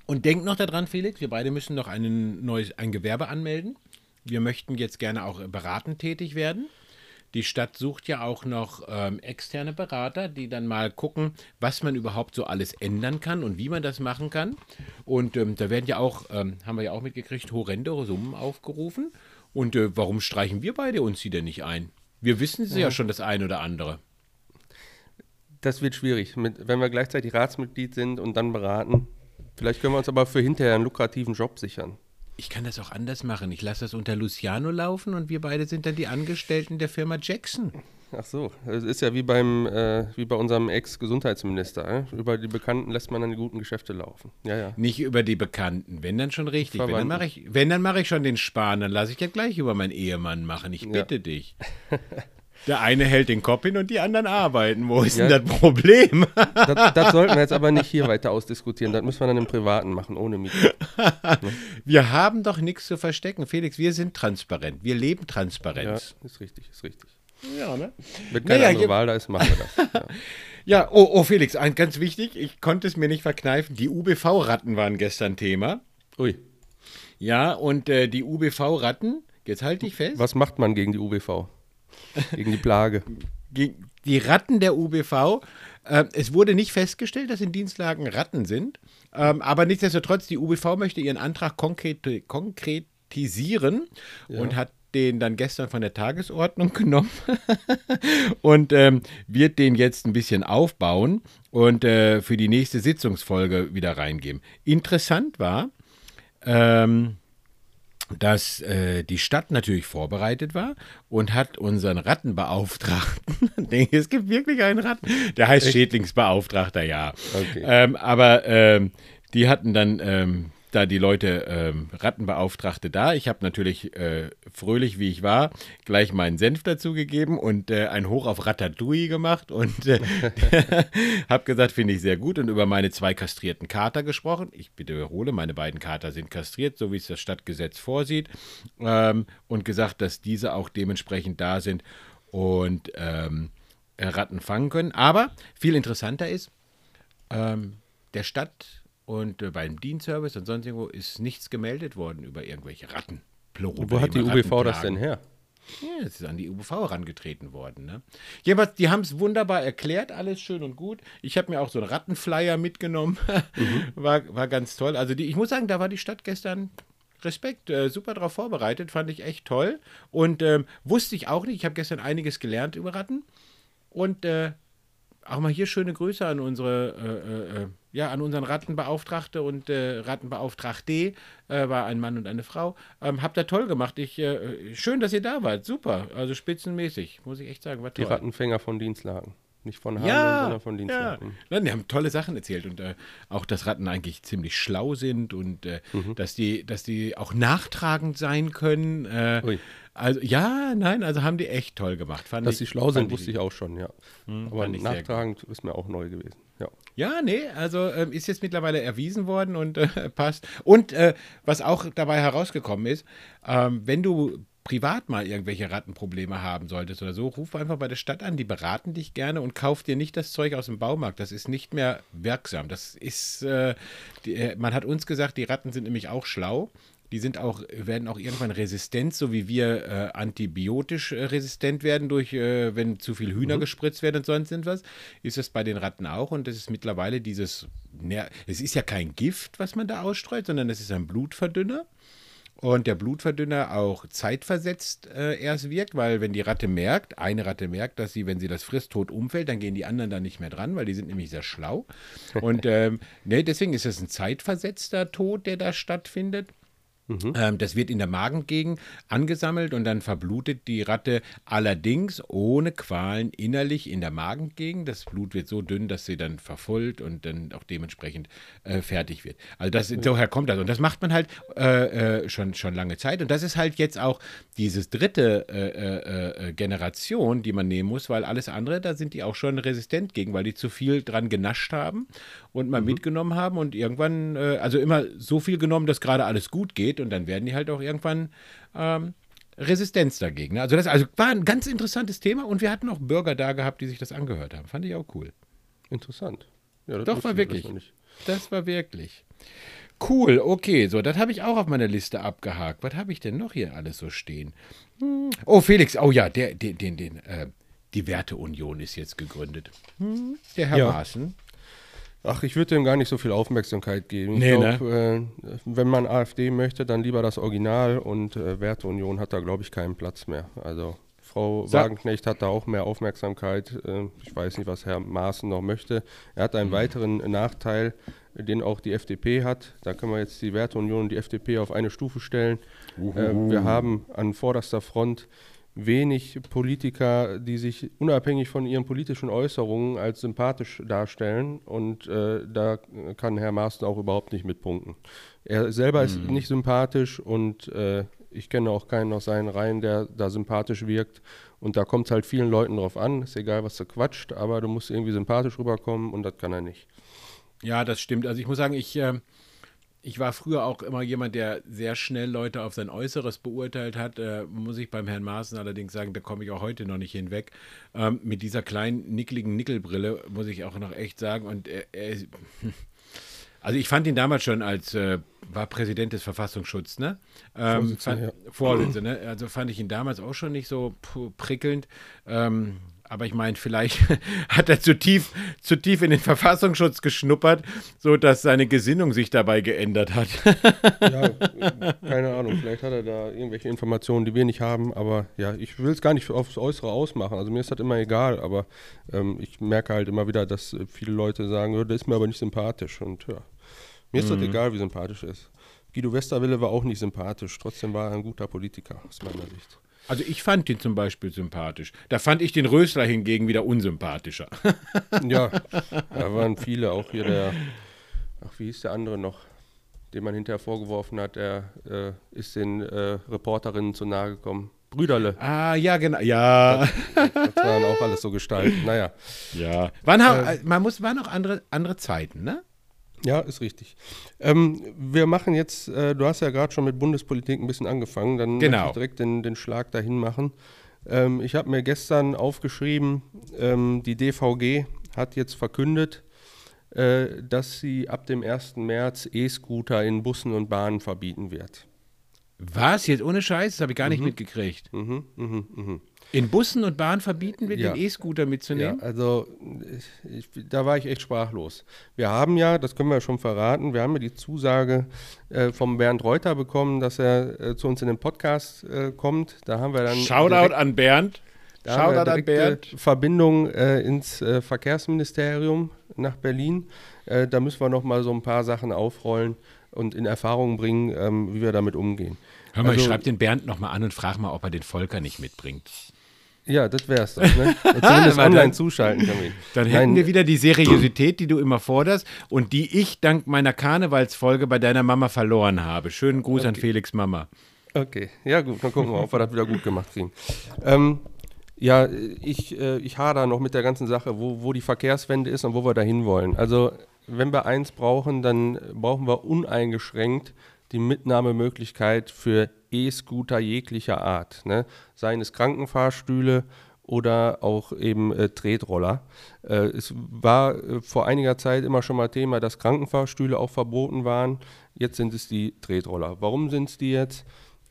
Und denk noch daran, Felix, wir beide müssen noch einen neues, ein Gewerbe anmelden. Wir möchten jetzt gerne auch beratend tätig werden. Die Stadt sucht ja auch noch ähm, externe Berater, die dann mal gucken, was man überhaupt so alles ändern kann und wie man das machen kann. Und ähm, da werden ja auch, ähm, haben wir ja auch mitgekriegt, horrende Summen aufgerufen. Und äh, warum streichen wir beide uns die denn nicht ein? Wir wissen sie ja schon das eine oder andere. Das wird schwierig, mit, wenn wir gleichzeitig Ratsmitglied sind und dann beraten. Vielleicht können wir uns aber für hinterher einen lukrativen Job sichern. Ich kann das auch anders machen. Ich lasse das unter Luciano laufen und wir beide sind dann die Angestellten der Firma Jackson. Ach so, es ist ja wie beim äh, wie bei unserem Ex-Gesundheitsminister. Äh? Über die Bekannten lässt man dann die guten Geschäfte laufen. Ja, ja. Nicht über die Bekannten, wenn dann schon richtig. Wenn dann Verwandten. mache ich, wenn, dann mache ich schon den Spahn, dann lasse ich ja gleich über meinen Ehemann machen. Ich bitte dich. Der eine hält den Kopf hin und die anderen arbeiten. Wo ist Ja. denn das Problem? Das, das sollten wir jetzt aber nicht hier weiter ausdiskutieren. Das müssen wir dann im Privaten machen, ohne Mikro. Wir haben doch nichts zu verstecken, Felix. Wir sind transparent. Wir leben Ja, Transparenz. ist richtig, ist richtig. Ja, ne? Wenn keine Naja, Wahl da ist, machen wir das. Ja. Ja, oh, oh, Felix, ein ganz wichtig, ich konnte es mir nicht verkneifen. Die UBV-Ratten waren gestern Thema. Ui, Ja, und äh, die UBV-Ratten, jetzt halte ich fest, was macht man gegen die UBV? Gegen die Plage. ge- die Ratten der UBV, äh, es wurde nicht festgestellt, dass in Dienstlagen Ratten sind, ähm, aber nichtsdestotrotz, die UBV möchte ihren Antrag konkret, konkretisieren und hat den dann gestern von der Tagesordnung genommen und ähm, wird den jetzt ein bisschen aufbauen und äh, für die nächste Sitzungsfolge wieder reingeben. Interessant war, ähm, dass äh, die Stadt natürlich vorbereitet war und hat unseren Rattenbeauftragten, denke, es gibt wirklich einen Ratten, der heißt Schädlingsbeauftragter, ja. Okay. Ähm, aber ähm, die hatten dann ähm, da die Leute ähm, Rattenbeauftragte da. Ich habe natürlich äh, fröhlich, wie ich war, gleich meinen Senf dazugegeben und äh, ein Hoch auf Ratatouille gemacht und äh, habe gesagt, finde ich sehr gut und über meine zwei kastrierten Kater gesprochen. Ich wiederhole, meine beiden Kater sind kastriert, so wie es das Stadtgesetz vorsieht ähm, und gesagt, dass diese auch dementsprechend da sind und ähm, Ratten fangen können. Aber viel interessanter ist, ähm, der Stadt und äh, beim Dienstservice und sonst irgendwo ist nichts gemeldet worden über irgendwelche Ratten. Wo hat die UBV das denn her? Ja, es ist an die UBV herangetreten worden. Ne? Jedenfalls, die haben es wunderbar erklärt, alles schön und gut. Ich habe mir auch so einen Rattenflyer mitgenommen. war, war ganz toll. Also die, ich muss sagen, da war die Stadt gestern Respekt, äh, super drauf vorbereitet, fand ich echt toll. Und ähm, wusste ich auch nicht, ich habe gestern einiges gelernt über Ratten. Und äh, auch mal hier schöne Grüße an unsere, äh, äh, äh, ja, an unseren Rattenbeauftragte und äh, Rattenbeauftragte, äh, war ein Mann und eine Frau. Ähm, habt ihr toll gemacht. Ich, äh, schön, dass ihr da wart. Super. Also spitzenmäßig, muss ich echt sagen. War Die toll. Rattenfänger von Dienstlagen. Nicht von Hameln, Ja, sondern von ja. Dienstlagen. Nein, die haben tolle Sachen erzählt und äh, auch, dass Ratten eigentlich ziemlich schlau sind und äh, Mhm. dass, die, dass die auch nachtragend sein können. Äh, also ja, nein, also haben die echt toll gemacht. Fand Dass sie schlau sind, wusste ich auch schon, ja. Aber sehr gut. nachtragend ist mir auch neu gewesen. Ja. Ja, nee, also ähm, ist jetzt mittlerweile erwiesen worden und äh, passt. Und äh, was auch dabei herausgekommen ist, ähm, wenn du privat mal irgendwelche Rattenprobleme haben solltest oder so, ruf einfach bei der Stadt an, die beraten dich gerne und kauf dir nicht das Zeug aus dem Baumarkt. Das ist nicht mehr wirksam. Das ist, äh, die, äh, man hat uns gesagt, die Ratten sind nämlich auch schlau. Die sind auch, werden auch irgendwann resistent, so wie wir äh, antibiotisch äh, resistent werden, durch, äh, wenn zu viel Hühner gespritzt werden und sonst irgendwas, ist das bei den Ratten auch. Und das ist mittlerweile dieses, es ist ja kein Gift, was man da ausstreut, sondern es ist ein Blutverdünner. Und der Blutverdünner auch zeitversetzt äh, erst wirkt, weil wenn die Ratte merkt, eine Ratte merkt, dass sie, wenn sie das frisst, tot umfällt, dann gehen die anderen da nicht mehr dran, weil die sind nämlich sehr schlau. Und ähm, ne, deswegen ist es ein zeitversetzter Tod, der da stattfindet. Ähm, das wird in der Magengegend angesammelt und dann verblutet die Ratte allerdings ohne Qualen innerlich in der Magengegend. Das Blut wird so dünn, dass sie dann verfolgt und dann auch dementsprechend äh, fertig wird. Also das, daher kommt das. Und das macht man halt äh, äh, schon, schon lange Zeit. Und das ist halt jetzt auch dieses dritte äh, äh, äh, Generation, die man nehmen muss, weil alles andere, da sind die auch schon resistent gegen, weil die zu viel dran genascht haben und mal mitgenommen haben und irgendwann, äh, also immer so viel genommen, dass gerade alles gut geht und dann werden die halt auch irgendwann ähm, Resistenz dagegen. ne? Also das also war ein ganz interessantes Thema und wir hatten auch Bürger da gehabt, die sich das angehört haben. Fand ich auch cool. Interessant. Ja, das Doch, war ich wirklich. Das war wirklich. Cool, okay, so, das habe ich auch auf meiner Liste abgehakt. Was habe ich denn noch hier alles so stehen? Hm. Oh, Felix, oh ja, der, den, den, den, äh, die Werteunion ist jetzt gegründet. Hm, der Herr Ja. Maaßen. Ach, ich würde dem gar nicht so viel Aufmerksamkeit geben. Ich Nee, glaub, äh, wenn man AfD möchte, dann lieber das Original und äh, Werteunion hat da, glaube ich, keinen Platz mehr. Also Frau Sag- Wagenknecht hat da auch mehr Aufmerksamkeit. Äh, ich weiß nicht, was Herr Maaßen noch möchte. Er hat einen weiteren Nachteil, den auch die FDP hat. Da können wir jetzt die Werteunion und die FDP auf eine Stufe stellen. Äh, wir haben an vorderster Front wenig Politiker, die sich unabhängig von ihren politischen Äußerungen als sympathisch darstellen. Und äh, da kann Herr Maaßen auch überhaupt nicht mitpunkten. Er selber mhm. ist nicht sympathisch und äh, ich kenne auch keinen aus seinen Reihen, der da sympathisch wirkt. Und da kommt es halt vielen Leuten drauf an. Ist egal, was du quatscht, aber du musst irgendwie sympathisch rüberkommen und das kann er nicht. Ja, das stimmt. Also ich muss sagen, ich, äh, ich war früher auch immer jemand, der sehr schnell Leute auf sein Äußeres beurteilt hat. Äh, muss ich beim Herrn Maaßen allerdings sagen, da komme ich auch heute noch nicht hinweg. Ähm, mit dieser kleinen, nickligen Nickelbrille muss ich auch noch echt sagen. Und er, er also ich fand ihn damals schon als, äh, war Präsident des Verfassungsschutzes, ne? Ähm, Vorsitzende, ja. Vorsitzende, ne? Also fand ich ihn damals auch schon nicht so prickelnd. Ähm, aber ich meine, vielleicht hat er zu tief, zu tief in den Verfassungsschutz geschnuppert, sodass seine Gesinnung sich dabei geändert hat. ja, keine Ahnung. Vielleicht hat er da irgendwelche Informationen, die wir nicht haben. Aber ja, ich will es gar nicht aufs Äußere ausmachen. Also mir ist das immer egal. Aber ähm, ich merke halt immer wieder, dass viele Leute sagen, oh, der ist mir aber nicht sympathisch. Und ja, mir ist mhm. das egal, wie sympathisch er ist. Guido Westerwelle war auch nicht sympathisch, trotzdem war er ein guter Politiker aus meiner Sicht. Also ich fand ihn zum Beispiel sympathisch. Da fand ich den Rösler hingegen wieder unsympathischer. ja, da waren viele, auch hier der, ach wie hieß der andere noch, den man hinterher vorgeworfen hat, der äh, ist den äh, Reporterinnen zu nahe gekommen. Brüderle. Ah, ja, genau. Ja. Das, das waren auch alles so Gestalten. Naja. Ja. Wann äh, man muss, waren auch andere, andere Zeiten, ne? Ja, ist richtig. Ähm, wir machen jetzt, äh, du hast ja gerade schon mit Bundespolitik ein bisschen angefangen, dann genau. möchte ich direkt den, den Schlag dahin machen. Ähm, ich habe mir gestern aufgeschrieben, ähm, die DVG hat jetzt verkündet, äh, dass sie ab dem 1. März E-Scooter in Bussen und Bahnen verbieten wird. Was? Jetzt ohne Scheiß? Das habe ich gar nicht mhm. mitgekriegt. Mhm, mh, mh. In Bussen und Bahnen verbieten wir, ja. den E-Scooter mitzunehmen? Ja, also ich, da war ich echt sprachlos. Wir haben ja, das können wir schon verraten, wir haben ja die Zusage äh, vom Bernd Reuter bekommen, dass er äh, zu uns in den Podcast äh, kommt. Da haben wir dann. Shoutout an Bernd. Da Shoutout an Bernd. Verbindung äh, ins äh, Verkehrsministerium nach Berlin. Äh, da müssen wir noch mal so ein paar Sachen aufrollen und in Erfahrung bringen, ähm, wie wir damit umgehen. Hör mal, also, ich schreibe den Bernd noch mal an und frage mal, ob er den Volker nicht mitbringt. Ja, das wär's doch. Ne? Zumindest online zuschalten kann man. Dann hätten Nein. wir wieder die Seriosität, die du immer forderst und die ich dank meiner Karnevalsfolge bei deiner Mama verloren habe. Schönen Gruß okay. an Felix Mama. Okay, ja gut, dann gucken wir, ob wir das wieder gut gemacht kriegen. Ähm, ja, ich, äh, ich hader noch mit der ganzen Sache, wo, wo die Verkehrswende ist und wo wir dahin wollen. Also, wenn wir eins brauchen, dann brauchen wir uneingeschränkt die Mitnahmemöglichkeit für E-Scooter jeglicher Art, ne? seien es Krankenfahrstühle oder auch eben äh, Tretroller. Äh, es war äh, vor einiger Zeit immer schon mal Thema, dass Krankenfahrstühle auch verboten waren. Jetzt sind es die Tretroller. Warum sind es die jetzt?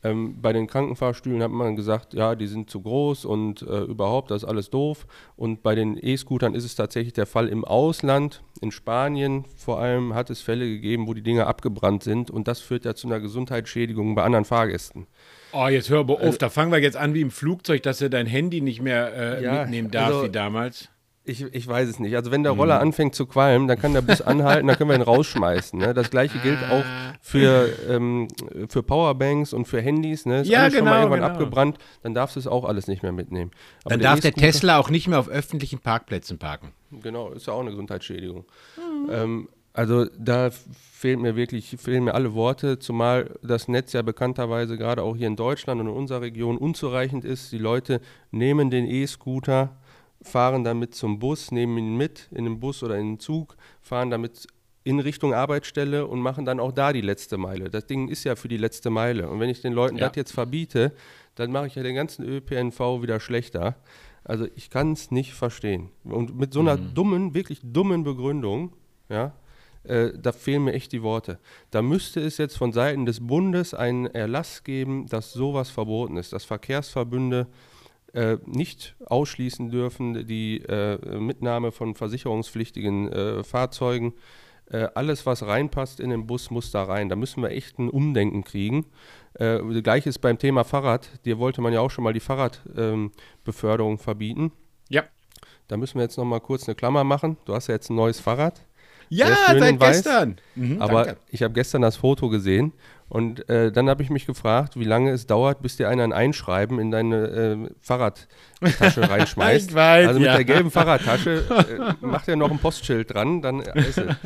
Ähm, bei den Krankenfahrstühlen hat man gesagt, ja, die sind zu groß und äh, überhaupt, das ist alles doof. Und bei den E-Scootern ist es tatsächlich der Fall im Ausland, in Spanien vor allem, hat es Fälle gegeben, wo die Dinger abgebrannt sind und das führt ja zu einer Gesundheitsschädigung bei anderen Fahrgästen. Oh, jetzt hör aber auf, also, da fangen wir jetzt an wie im Flugzeug, dass er dein Handy nicht mehr äh, ja, mitnehmen darf also, wie damals. Ich, ich weiß es nicht. Also wenn der Roller mhm. anfängt zu qualmen, dann kann der Bus anhalten, dann können wir ihn rausschmeißen. Ne? Das gleiche gilt ah. auch für, ähm, für Powerbanks und für Handys. Ne? Ist ja, genau, schon mal irgendwann genau. abgebrannt, dann darfst du es auch alles nicht mehr mitnehmen. Aber dann der darf der Tesla auch nicht mehr auf öffentlichen Parkplätzen parken. Genau, ist ja auch eine Gesundheitsschädigung. Mhm. Ähm, also da fehlen mir wirklich, fehlen mir alle Worte, zumal das Netz ja bekannterweise gerade auch hier in Deutschland und in unserer Region unzureichend ist. Die Leute nehmen den E-Scooter fahren damit zum Bus, nehmen ihn mit in den Bus oder in den Zug, fahren damit in Richtung Arbeitsstelle und machen dann auch da die letzte Meile. Das Ding ist ja für die letzte Meile. Und wenn ich den Leuten ja. das jetzt verbiete, dann mache ich ja den ganzen ÖPNV wieder schlechter. Also ich kann es nicht verstehen. Und mit so einer mhm. dummen, wirklich dummen Begründung, ja, äh, da fehlen mir echt die Worte. Da müsste es jetzt von Seiten des Bundes einen Erlass geben, dass sowas verboten ist, dass Verkehrsverbünde äh, nicht ausschließen dürfen, die äh, Mitnahme von versicherungspflichtigen äh, Fahrzeugen. Äh, alles, was reinpasst in den Bus, muss da rein. Da müssen wir echt ein Umdenken kriegen. Äh, Gleiches beim Thema Fahrrad. Dir wollte man ja auch schon mal die Fahrradbeförderung ähm, verbieten. Ja. Da müssen wir jetzt noch mal kurz eine Klammer machen. Du hast ja jetzt ein neues Fahrrad. Ja, seit gestern. Mhm, Aber danke. ich habe gestern das Foto gesehen und äh, dann habe ich mich gefragt, wie lange es dauert, bis dir einer ein Einschreiben in deine äh, Fahrradtasche reinschmeißt. Ich weiß, also mit ja. der gelben Fahrradtasche äh, macht er noch ein Postschild dran, dann ist es.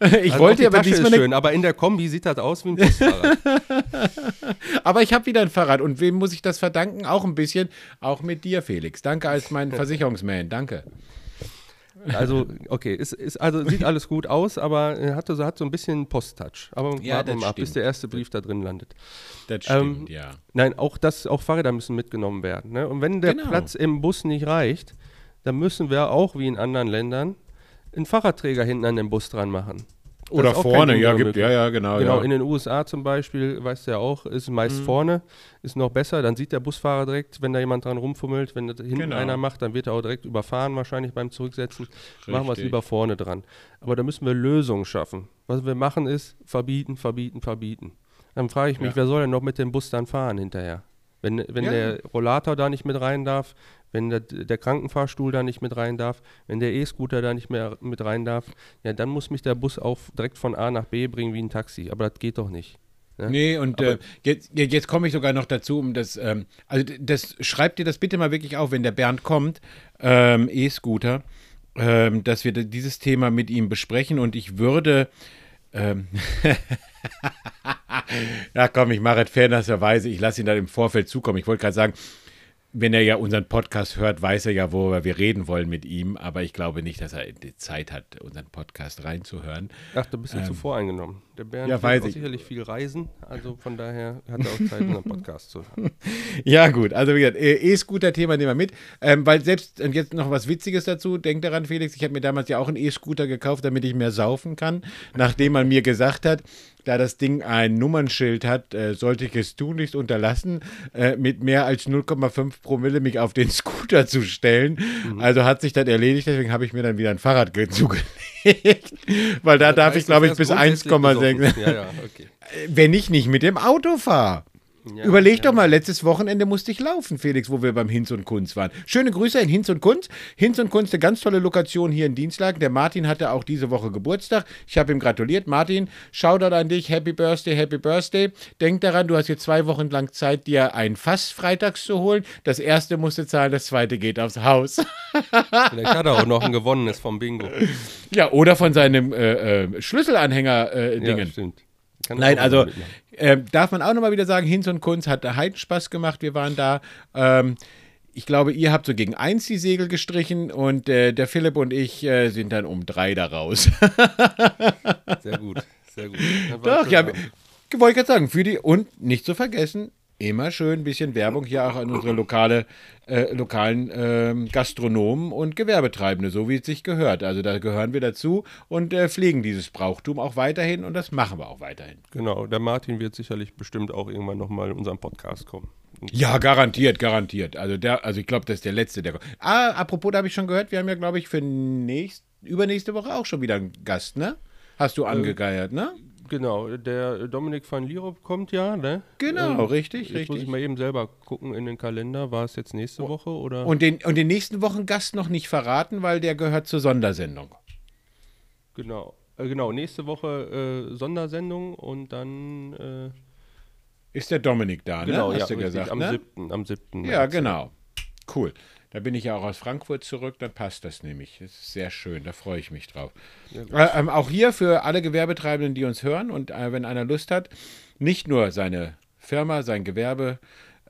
ich Also wollte die aber Tasche diesmal ist schön, aber in der Kombi sieht das aus wie ein Postfahrrad. Aber ich habe wieder ein Fahrrad. Und wem muss ich das verdanken? Auch ein bisschen. Auch mit dir, Felix. Danke als mein Versicherungsman. Danke. Also, okay, ist, ist, also sieht alles gut aus, aber hat, so, hat so ein bisschen Post-Touch. Aber Ja, warten wir mal ab, bis der erste Brief da drin landet. Das Ähm, stimmt, ja. Nein, auch das, auch Fahrräder müssen mitgenommen werden. Ne? Und wenn der Genau. Platz im Bus nicht reicht, dann müssen wir auch wie in anderen Ländern einen Fahrradträger hinten an den Bus dran machen. Oder vorne, ja, gibt, ja, ja, genau. Genau, ja. in den USA zum Beispiel, weißt du ja auch, ist meist Mhm. vorne, ist noch besser. Dann sieht der Busfahrer direkt, wenn da jemand dran rumfummelt, wenn das hinten Genau. einer macht, dann wird er auch direkt überfahren, wahrscheinlich beim Zurücksetzen. Machen wir es Richtig. lieber vorne dran. Aber da müssen wir Lösungen schaffen. Was wir machen ist, verbieten, verbieten, verbieten. Dann frage ich mich, Ja. wer soll denn noch mit dem Bus dann fahren hinterher? Wenn, wenn Ja. der Rollator da nicht mit rein darf, wenn der, der Krankenfahrstuhl da nicht mit rein darf, wenn der E-Scooter da nicht mehr mit rein darf, ja, dann muss mich der Bus auch direkt von A nach B bringen wie ein Taxi. Aber das geht doch nicht. Ne? Nee, und äh, jetzt, je- jetzt komme ich sogar noch dazu, um das, ähm, also das schreibt dir das bitte mal wirklich auf, wenn der Bernd kommt, ähm, E-Scooter, ähm, dass wir dieses Thema mit ihm besprechen und ich würde, ähm, ja komm, ich mache es fairnesserweise, ich lasse ihn dann im Vorfeld zukommen. Ich wollte gerade sagen, wenn er ja unseren Podcast hört, weiß er ja, worüber wir reden wollen mit ihm, aber ich glaube nicht, dass er die Zeit hat, unseren Podcast reinzuhören. Ach, du bist ja zu voreingenommen. Der Bernd Ähm. ja, wird sicherlich viel reisen, also von daher hat er auch Zeit, unseren Podcast zu hören. Ja, gut. Also, wie gesagt, äh, E-Scooter-Thema nehmen wir mit. Ähm, weil selbst, und jetzt noch was Witziges dazu, denk daran, Felix, ich habe mir damals ja auch einen E-Scooter gekauft, damit ich mehr saufen kann. Nachdem man mir gesagt hat, da das Ding ein Nummernschild hat, äh, sollte ich es tunlichst unterlassen, äh, mit mehr als 0,5 Promille mich auf den Scooter zu stellen. Also hat sich das erledigt, deswegen habe ich mir dann wieder ein Fahrrad ge- zugelegt. Weil da Das darf ich, glaube ich, bis fährst 1,6. grundsätzlich besoffen. Ja, ja, okay. Wenn ich nicht mit dem Auto fahre. Ja, Überleg ja. doch mal, letztes Wochenende musste ich laufen, Felix, wo wir beim Hinz und Kunz waren. Schöne Grüße in Hinz und Kunz. Hinz und Kunz, eine ganz tolle Lokation hier in Dienstlagen. Der Martin hatte auch diese Woche Geburtstag. Ich habe ihm gratuliert. Martin, Shoutout an dich. Happy Birthday, Happy Birthday. Denk daran, du hast jetzt zwei Wochen lang Zeit, dir ein Fass freitags zu holen. Das erste musst du zahlen, das zweite geht aufs Haus. Vielleicht hat er auch noch ein gewonnenes vom Bingo. ja, oder von seinem äh, äh, Schlüsselanhänger-Dingen. Ja, stimmt. Kann Nein, also ähm, darf man auch nochmal wieder sagen, Hinz und Kunz hat da Heidenspaß gemacht. Wir waren da. Ähm, ich glaube, ihr habt so gegen eins die Segel gestrichen und äh, der Philipp und ich äh, sind dann um drei da raus. Sehr gut, sehr gut. Doch, ja, wollte ich gerade sagen, für die und nicht zu vergessen, immer schön ein bisschen Werbung hier auch an unsere lokale, äh, lokalen ähm, Gastronomen und Gewerbetreibende, so wie es sich gehört. Also da gehören wir dazu und äh, pflegen dieses Brauchtum auch weiterhin und das machen wir auch weiterhin. Genau, der Martin wird sicherlich bestimmt auch irgendwann nochmal in unseren Podcast kommen. Ja, garantiert, garantiert. Also der, also ich glaube, das ist der letzte, der. Ah, apropos, da habe ich schon gehört, wir haben ja, glaube ich, für nächst, übernächste Woche auch schon wieder einen Gast, ne? Hast du angegeiert, ne? Genau, der Dominik van Lierop kommt ja, ne? Genau, richtig, Jetzt muss richtig. ich mal eben selber gucken in den Kalender. War es jetzt nächste Woche oder? Und den, und den nächsten Wochen Gast noch nicht verraten, weil der gehört zur Sondersendung. genau, äh, genau. Nächste Woche äh, Sondersendung und dann äh, Ist der Dominik da, genau, ne? ja, Hast du richtig, gesagt, am ne? 7. Am 7. Ja, genau. Cool. Da bin ich ja auch aus Frankfurt zurück, dann passt das nämlich. Das ist sehr schön, da freue ich mich drauf. Äh, ähm, auch hier für alle Gewerbetreibenden, die uns hören und äh, wenn einer Lust hat, nicht nur seine Firma, sein Gewerbe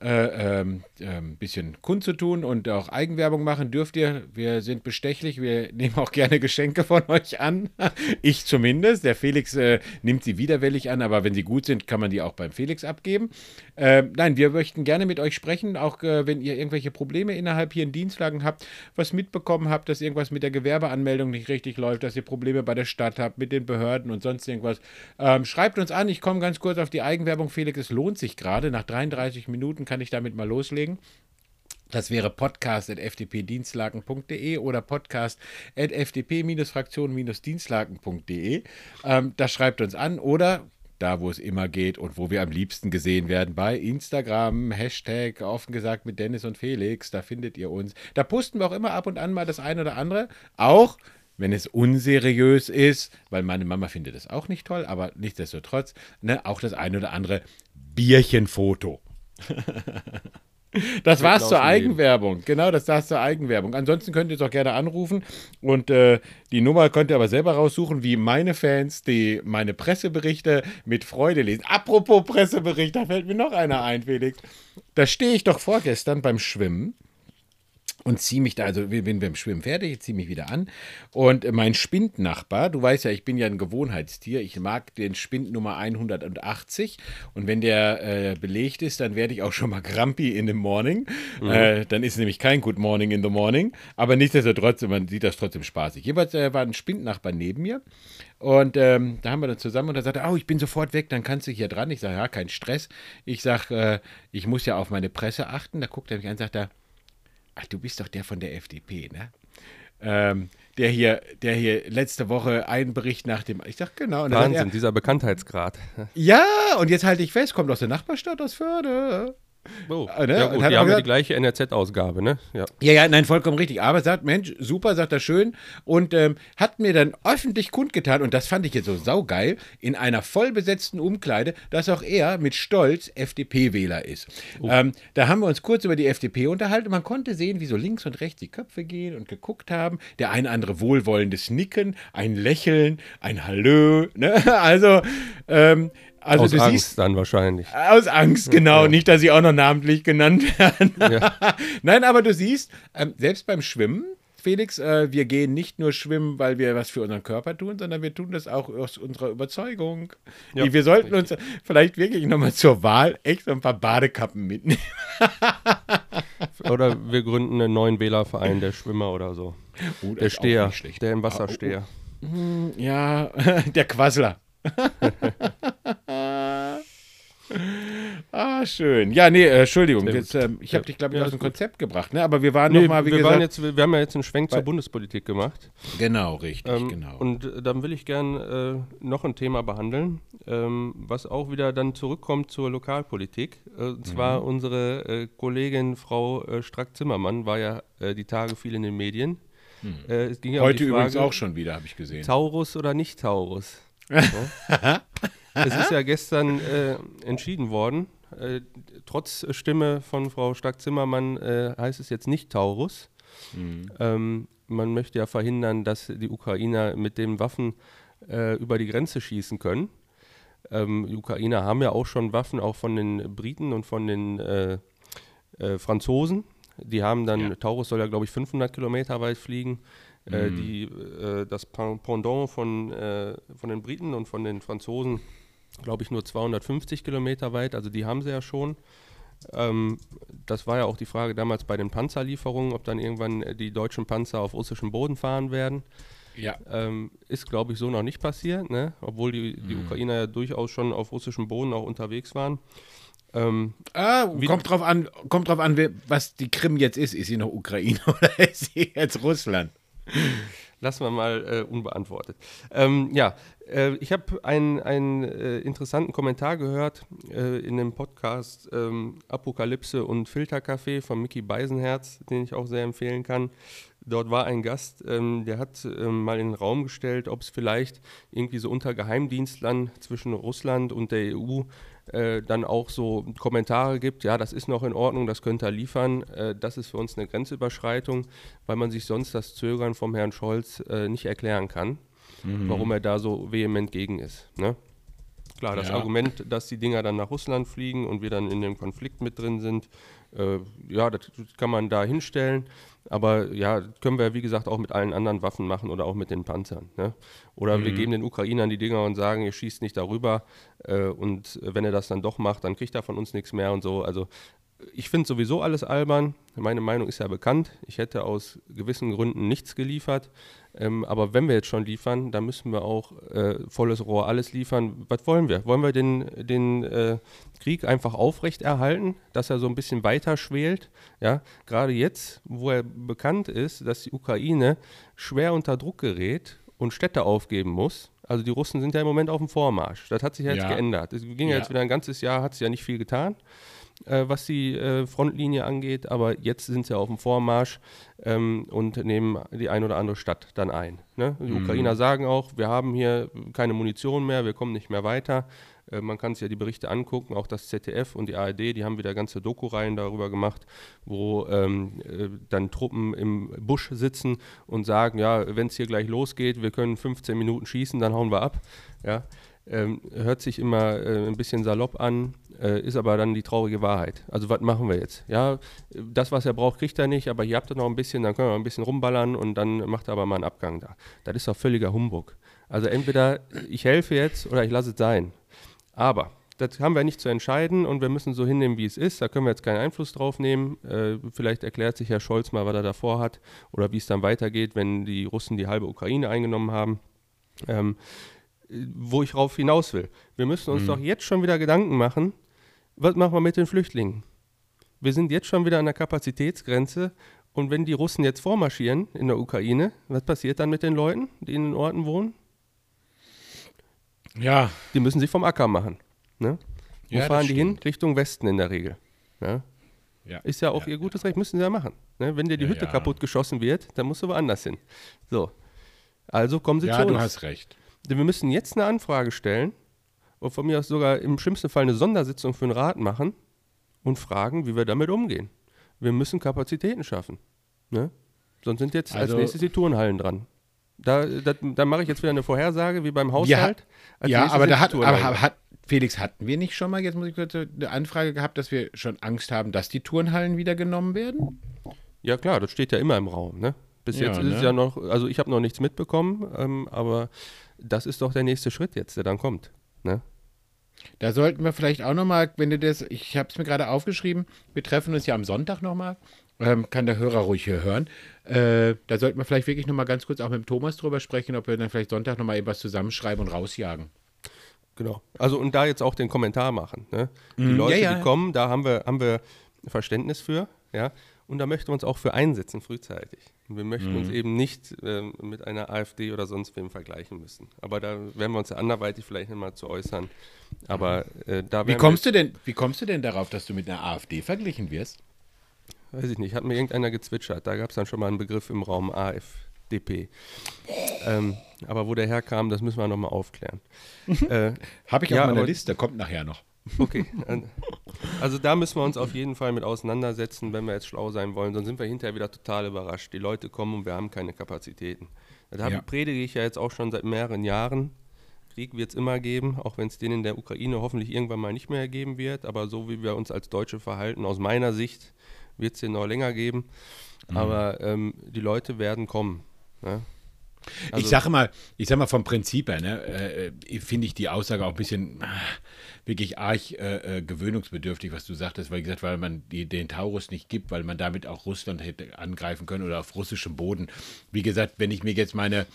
äh, ähm, ein bisschen kundzutun und auch Eigenwerbung machen dürft ihr. Wir sind bestechlich, wir nehmen auch gerne Geschenke von euch an. Ich zumindest. Der Felix äh, nimmt sie widerwillig an, aber wenn sie gut sind, kann man die auch beim Felix abgeben. Äh, nein, wir möchten gerne mit euch sprechen, auch äh, wenn ihr irgendwelche Probleme innerhalb hier in Dienstlagen habt, was mitbekommen habt, dass irgendwas mit der Gewerbeanmeldung nicht richtig läuft, dass ihr Probleme bei der Stadt habt, mit den Behörden und sonst irgendwas. Ähm, schreibt uns an, ich komme ganz kurz auf die Eigenwerbung, Felix, es lohnt sich gerade. Nach 33 Minuten kann ich damit mal loslegen. Das wäre podcast.fdpdienstlaken.de oder podcast.fdp-fraktion-dienstlaken.de. Ähm, das schreibt uns an oder da, wo es immer geht und wo wir am liebsten gesehen werden, bei Instagram, Hashtag, offen gesagt mit Dennis und Felix, da findet ihr uns. Da posten wir auch immer ab und an mal das eine oder andere. Auch wenn es unseriös ist, weil meine Mama findet das auch nicht toll, aber nichtsdestotrotz, ne, auch das ein oder andere Bierchenfoto. Das war's zur Laufen Eigenwerbung. Genau, das war's zur Eigenwerbung. Ansonsten könnt ihr es auch gerne anrufen und äh, die Nummer könnt ihr aber selber raussuchen, wie meine Fans die meine Presseberichte mit Freude lesen. Apropos Pressebericht, da fällt mir noch einer ein, Felix. Da stehe ich doch vorgestern beim Schwimmen und ziehe mich da, also bin beim Schwimmen fertig, ziehe mich wieder an. Und mein Spindnachbar, du weißt ja, ich bin ja ein Gewohnheitstier, ich mag den Spind Nummer 180 und wenn der äh, belegt ist, dann werde ich auch schon mal grumpy in the morning. Äh, dann ist nämlich kein Good Morning in the Morning, aber nichtsdestotrotz, man sieht das trotzdem spaßig. Jeweils äh, war ein Spindnachbar neben mir und ähm, da haben wir dann zusammen und da sagte er, oh, ich bin sofort weg, dann kannst du hier dran. Ich sage, ja, kein Stress. Ich sage, äh, ich muss ja auf meine Presse achten. Da guckt er mich an und sagt er, ach, du bist doch der von der FDP, ne? Ähm, der hier, der hier letzte Woche einen Bericht nach dem. Ich sag genau. Wahnsinn, dieser Bekanntheitsgrad. er, ja, und jetzt halte ich fest, kommt aus der Nachbarstadt aus Förde. Oh. Ah, ne? Ja gut, die haben ja gesagt- die gleiche NRZ-Ausgabe, ne? Ja. Ja, ja, nein, vollkommen richtig. Aber sagt, Mensch, super, sagt er schön. Und ähm, hat mir dann öffentlich kundgetan, und das fand ich jetzt so saugeil, in einer vollbesetzten Umkleide, dass auch er mit Stolz FDP-Wähler ist. Ähm, da haben wir uns kurz über die FDP unterhalten. Man konnte sehen, wie so links und rechts die Köpfe gehen und geguckt haben. Der eine andere wohlwollendes Nicken, ein Lächeln, ein Hallö. Ne? Also, ähm, also Aus Angst siehst, dann wahrscheinlich. aus Angst, genau. Nicht, dass sie auch noch namentlich genannt werden. Ja. Nein, aber du siehst, ähm, selbst beim Schwimmen, Felix, äh, wir gehen nicht nur schwimmen, weil wir was für unseren Körper tun, sondern wir tun das auch aus unserer Überzeugung. Ja, wir sollten uns vielleicht wirklich nochmal zur Wahl echt so ein paar Badekappen mitnehmen. Oder wir gründen einen neuen Wählerverein, der Schwimmer oder so. Oh, Der Steher, der im Wasser Steher. Ja, der Quassler. ah, schön. Ja, nee, äh, Entschuldigung. Jetzt, ähm, ich habe dich, glaube ich, Ja, aus dem. Konzept gebracht, ne? aber wir waren Nee, noch mal, wie wir, gesagt. waren jetzt, wir haben ja jetzt einen Schwenk zur Bundespolitik gemacht. genau, richtig, Ähm, genau. Und äh, dann will ich gern äh, noch ein Thema behandeln, ähm, was auch wieder dann zurückkommt zur Lokalpolitik. Äh, und zwar Mhm. unsere äh, Kollegin Frau Strack-Zimmermann war ja die Tage viel in den Medien. Es ging ja um Mhm. Heute übrigens Frage, auch schon wieder, habe ich gesehen. Taurus oder nicht Taurus. So. es ist ja gestern äh, entschieden worden. Äh, trotz Stimme von Frau Stark-Zimmermann äh, heißt es jetzt nicht Taurus. Ähm, man möchte ja verhindern, dass die Ukrainer mit den Waffen äh, über die Grenze schießen können. Ähm, die Ukrainer haben ja auch schon Waffen, auch von den Briten und von den äh, äh, Franzosen. Die haben dann, Ja. Taurus soll ja, glaube ich, 500 Kilometer weit fliegen. Äh, die, äh, das Pen- Pendant von, äh, von den Briten und von den Franzosen, glaube ich, nur 250 Kilometer weit. Also die haben sie ja schon. Ähm, das war ja auch die Frage damals bei den Panzerlieferungen, ob dann irgendwann äh, die deutschen Panzer auf russischem Boden fahren werden. Ja. Ähm, ist, glaube ich, so noch nicht passiert, ne? obwohl die, die Ukrainer ja durchaus schon auf russischem Boden auch unterwegs waren. Ähm, Ah, kommt drauf an, kommt drauf an, was die Krim jetzt ist. Ist sie noch Ukraine oder ist sie jetzt Russland? Lassen wir mal äh, unbeantwortet. Ähm, ja, äh, ich habe einen, einen äh, interessanten Kommentar gehört äh, in dem Podcast ähm, Apokalypse und Filterkaffee von Mickey Beisenherz, den ich auch sehr empfehlen kann. Dort war ein Gast, ähm, der hat ähm, mal in den Raum gestellt, ob es vielleicht irgendwie so unter Geheimdienstlern zwischen Russland und der EU äh, dann auch so Kommentare gibt, ja, das ist noch in Ordnung, das könnt ihr liefern, äh, das ist für uns eine Grenzüberschreitung, weil man sich sonst das Zögern vom Herrn Scholz äh, nicht erklären kann, warum er da so vehement gegen ist. Ne? Klar, das Ja. Argument, dass die Dinger dann nach Russland fliegen und wir dann in dem Konflikt mit drin sind, äh, ja, das kann man da hinstellen. Aber ja, können wir, wie gesagt, auch mit allen anderen Waffen machen oder auch mit den Panzern. Ne? Oder Mhm. wir geben den Ukrainern die Dinger und sagen, ihr schießt nicht darüber. Äh, und wenn er das dann doch macht, dann kriegt er von uns nichts mehr und so. Also ich finde sowieso alles albern. Meine Meinung ist ja bekannt. Ich hätte aus gewissen Gründen nichts geliefert. Ähm, aber wenn wir jetzt schon liefern, dann müssen wir auch äh, volles Rohr alles liefern. Was wollen wir? Wollen wir den, den äh, Krieg einfach aufrechterhalten, dass er so ein bisschen weiter schwelt? Ja, gerade jetzt, wo er bekannt ist, dass die Ukraine schwer unter Druck gerät und Städte aufgeben muss. Also die Russen sind ja im Moment auf dem Vormarsch. Das hat sich ja jetzt Ja. geändert. Es ging ja Ja. jetzt wieder ein ganzes Jahr, hat sich ja nicht viel getan. Äh, was die äh, Frontlinie angeht, aber jetzt sind sie auf dem Vormarsch ähm, und nehmen die ein oder andere Stadt dann ein. Ne? Die Mhm. Ukrainer sagen auch, wir haben hier keine Munition mehr, wir kommen nicht mehr weiter. Äh, man kann sich ja die Berichte angucken, auch das ZDF und die ARD, die haben wieder ganze Doku-Reihen darüber gemacht, wo ähm, äh, dann Truppen im Busch sitzen und sagen, ja, wenn es hier gleich losgeht, wir können 15 Minuten schießen, dann hauen wir ab. Ja, ähm, hört sich immer äh, ein bisschen salopp an, äh, ist aber dann die traurige Wahrheit. Also was machen wir jetzt? Ja, das, was er braucht, kriegt er nicht, aber hier habt ihr noch ein bisschen, dann können wir ein bisschen rumballern und dann macht er aber mal einen Abgang da. Das ist doch völliger Humbug. Also entweder ich helfe jetzt oder ich lasse es sein. Aber das haben wir nicht zu entscheiden und wir müssen so hinnehmen, wie es ist. Da können wir jetzt keinen Einfluss drauf nehmen. Äh, vielleicht erklärt sich Herr Scholz mal, was er davor hat oder wie es dann weitergeht, wenn die Russen die halbe Ukraine eingenommen haben. Ähm, wo ich rauf hinaus will. Wir müssen uns doch jetzt schon wieder Gedanken machen, was machen wir mit den Flüchtlingen? Wir sind jetzt schon wieder an der Kapazitätsgrenze und wenn die Russen jetzt vormarschieren in der Ukraine, was passiert dann mit den Leuten, die in den Orten wohnen? Ja, Die müssen sie vom Acker machen. Ne? Wo Ja, fahren die hin? Richtung Westen in der Regel. Ja? ja. Ist ja auch ihr gutes Recht, müssen sie ja machen. Ne? Wenn dir die Ja, Hütte ja. kaputt geschossen wird, dann musst du woanders hin. So. Also kommen sie Ja, zu du uns. hast recht. Denn wir müssen jetzt eine Anfrage stellen und von mir aus sogar im schlimmsten Fall eine Sondersitzung für den Rat machen und fragen, wie wir damit umgehen. Wir müssen Kapazitäten schaffen. Ne? Sonst sind jetzt Also- als nächstes die Turnhallen dran. Da, da, da mache ich jetzt wieder eine Vorhersage wie beim Haushalt. Ja, nächstes aber da hat, aber hat, Felix, hatten wir nicht schon mal, jetzt muss ich kurz eine Anfrage gehabt, dass wir schon Angst haben, dass die Turnhallen wieder genommen werden? Ja klar, das steht ja immer im Raum. Ne? Bis Ja, jetzt ist es ne? ja noch, also ich habe noch nichts mitbekommen, ähm, aber das ist doch der nächste Schritt jetzt, der dann kommt. Ne? Da sollten wir vielleicht auch nochmal, wenn du das, ich habe es mir gerade aufgeschrieben, wir treffen uns ja am Sonntag nochmal, ähm, kann der Hörer ruhig hier hören. Äh, da sollten wir vielleicht wirklich nochmal ganz kurz auch mit dem Thomas drüber sprechen, ob wir dann vielleicht Sonntag nochmal etwas zusammenschreiben und rausjagen. Genau. Also und da jetzt auch den Kommentar machen. Ne? Die Mhm, Leute, ja, ja. die kommen, da haben wir, haben wir Verständnis für, ja. Und da möchten wir uns auch für einsetzen, frühzeitig. Und wir möchten Mhm. uns eben nicht ähm, mit einer AfD oder sonst wem vergleichen müssen. Aber da werden wir uns ja anderweitig vielleicht nochmal zu äußern. Aber äh, da Wie kommst, du denn, wie kommst du denn darauf, dass du mit einer AfD verglichen wirst? wir, weiß ich nicht, hat mir irgendeiner gezwitschert. Da gab es dann schon mal einen Begriff im Raum AfDP. Ähm, aber wo der herkam, das müssen wir nochmal aufklären. äh, Habe ich Ja, auf meiner aber- Liste, kommt nachher noch. Okay. Also da müssen wir uns auf jeden Fall mit auseinandersetzen, wenn wir jetzt schlau sein wollen. Sonst sind wir hinterher wieder total überrascht. Die Leute kommen und wir haben keine Kapazitäten. Das ja. predige ich ja jetzt auch schon seit mehreren Jahren. Krieg wird es immer geben, auch wenn es den in der Ukraine hoffentlich irgendwann mal nicht mehr geben wird. Aber so wie wir uns als Deutsche verhalten, aus meiner Sicht, wird es den noch länger geben. Mhm. Aber ähm, die Leute werden kommen. Ne? Ich Also- sage mal, ich sag mal vom Prinzip her, ne, äh, finde ich die Aussage auch ein bisschen ah, wirklich arg äh, äh, gewöhnungsbedürftig, was du sagtest, weil gesagt, weil man die, den Taurus nicht gibt, weil man damit auch Russland hätte angreifen können oder auf russischem Boden. Wie gesagt, wenn ich mir jetzt meine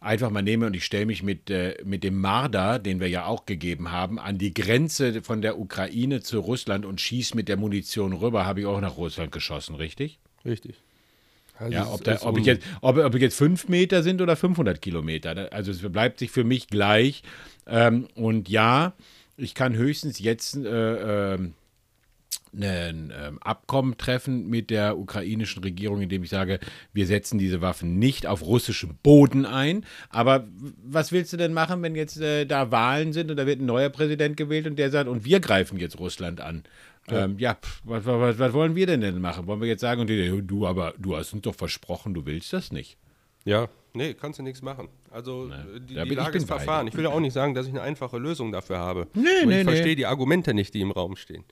einfach mal nehme und ich stelle mich mit, äh, mit dem Marder, den wir ja auch gegeben haben, an die Grenze von der Ukraine zu Russland und schieße mit der Munition rüber, habe ich auch nach Russland geschossen, richtig? Richtig. Also Ja, ob, da, ist ob, ich jetzt, ob, ob ich jetzt fünf Meter sind oder 500 Kilometer. Also es bleibt sich für mich gleich. Ähm, und ja, ich kann höchstens jetzt äh, ähm, ein ähm, Abkommen treffen mit der ukrainischen Regierung, indem ich sage, wir setzen diese Waffen nicht auf russischem Boden ein. Aber was willst du denn machen, wenn jetzt äh, da Wahlen sind und da wird ein neuer Präsident gewählt und der sagt, und wir greifen jetzt Russland an? Ja, ähm, ja pf, was, was, was wollen wir denn denn machen? Wollen wir jetzt sagen, und die, du, aber du hast uns doch versprochen, du willst das nicht. Ja, nee, kannst du nichts machen. Also Ne, die, die ich Lage ist. Verfahren. Ich will ja auch nicht sagen, dass ich eine einfache Lösung dafür habe. Nee, nee, ich nee. verstehe die Argumente nicht, die im Raum stehen.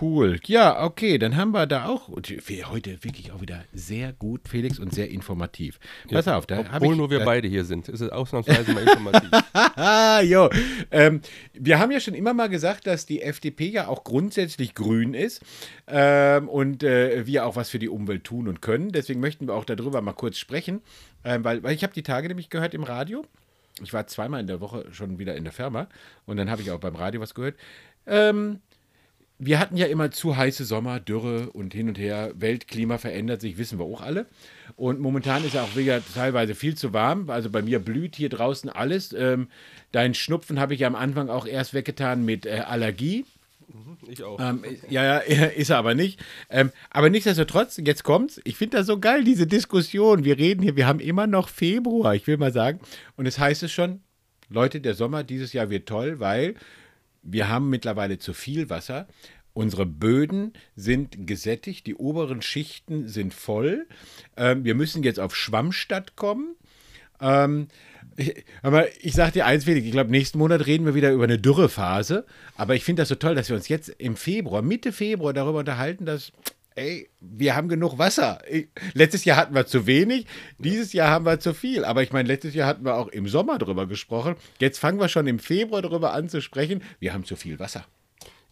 Cool. Ja, okay, dann haben wir da auch heute wirklich auch wieder sehr gut, Felix, und sehr informativ. Pass auf, da habe Obwohl ich. nur wir beide hier sind, ist es ausnahmsweise mal informativ. Jo. Ähm, wir haben ja schon immer mal gesagt, dass die FDP ja auch grundsätzlich grün ist ähm, und äh, wir auch was für die Umwelt tun und können. Deswegen möchten wir auch darüber mal kurz sprechen, ähm, weil, weil ich habe die Tage nämlich gehört im Radio. Ich war zweimal in der Woche schon wieder in der Firma und dann habe ich auch beim Radio was gehört. Ähm, wir hatten ja immer zu heiße Sommer, Dürre und hin und her. Weltklima verändert sich, wissen wir auch alle. Und momentan ist ja auch wieder teilweise viel zu warm. Also bei mir blüht hier draußen alles. Ähm, dein Schnupfen habe ich ja am Anfang auch erst weggetan mit äh, Allergie. Ich auch. Ähm, ja, ja, ist er aber nicht. Ähm, aber nichtsdestotrotz, jetzt kommt's. Ich finde das so geil, diese Diskussion. Wir reden hier, wir haben immer noch Februar, ich will mal sagen. Und es heißt es schon, Leute, der Sommer dieses Jahr wird toll, weil wir haben mittlerweile zu viel Wasser. Unsere Böden sind gesättigt, die oberen Schichten sind voll. Ähm, wir müssen jetzt auf Schwammstadt kommen. Ähm, ich, aber ich sage dir eins, Felix, ich glaube, nächsten Monat reden wir wieder über eine Dürrephase. Aber ich finde das so toll, dass wir uns jetzt im Februar, Mitte Februar darüber unterhalten, dass, ey, wir haben genug Wasser. Ich, letztes Jahr hatten wir zu wenig, dieses Jahr haben wir zu viel. Aber ich meine, letztes Jahr hatten wir auch im Sommer drüber gesprochen. Jetzt fangen wir schon im Februar darüber an zu sprechen, wir haben zu viel Wasser.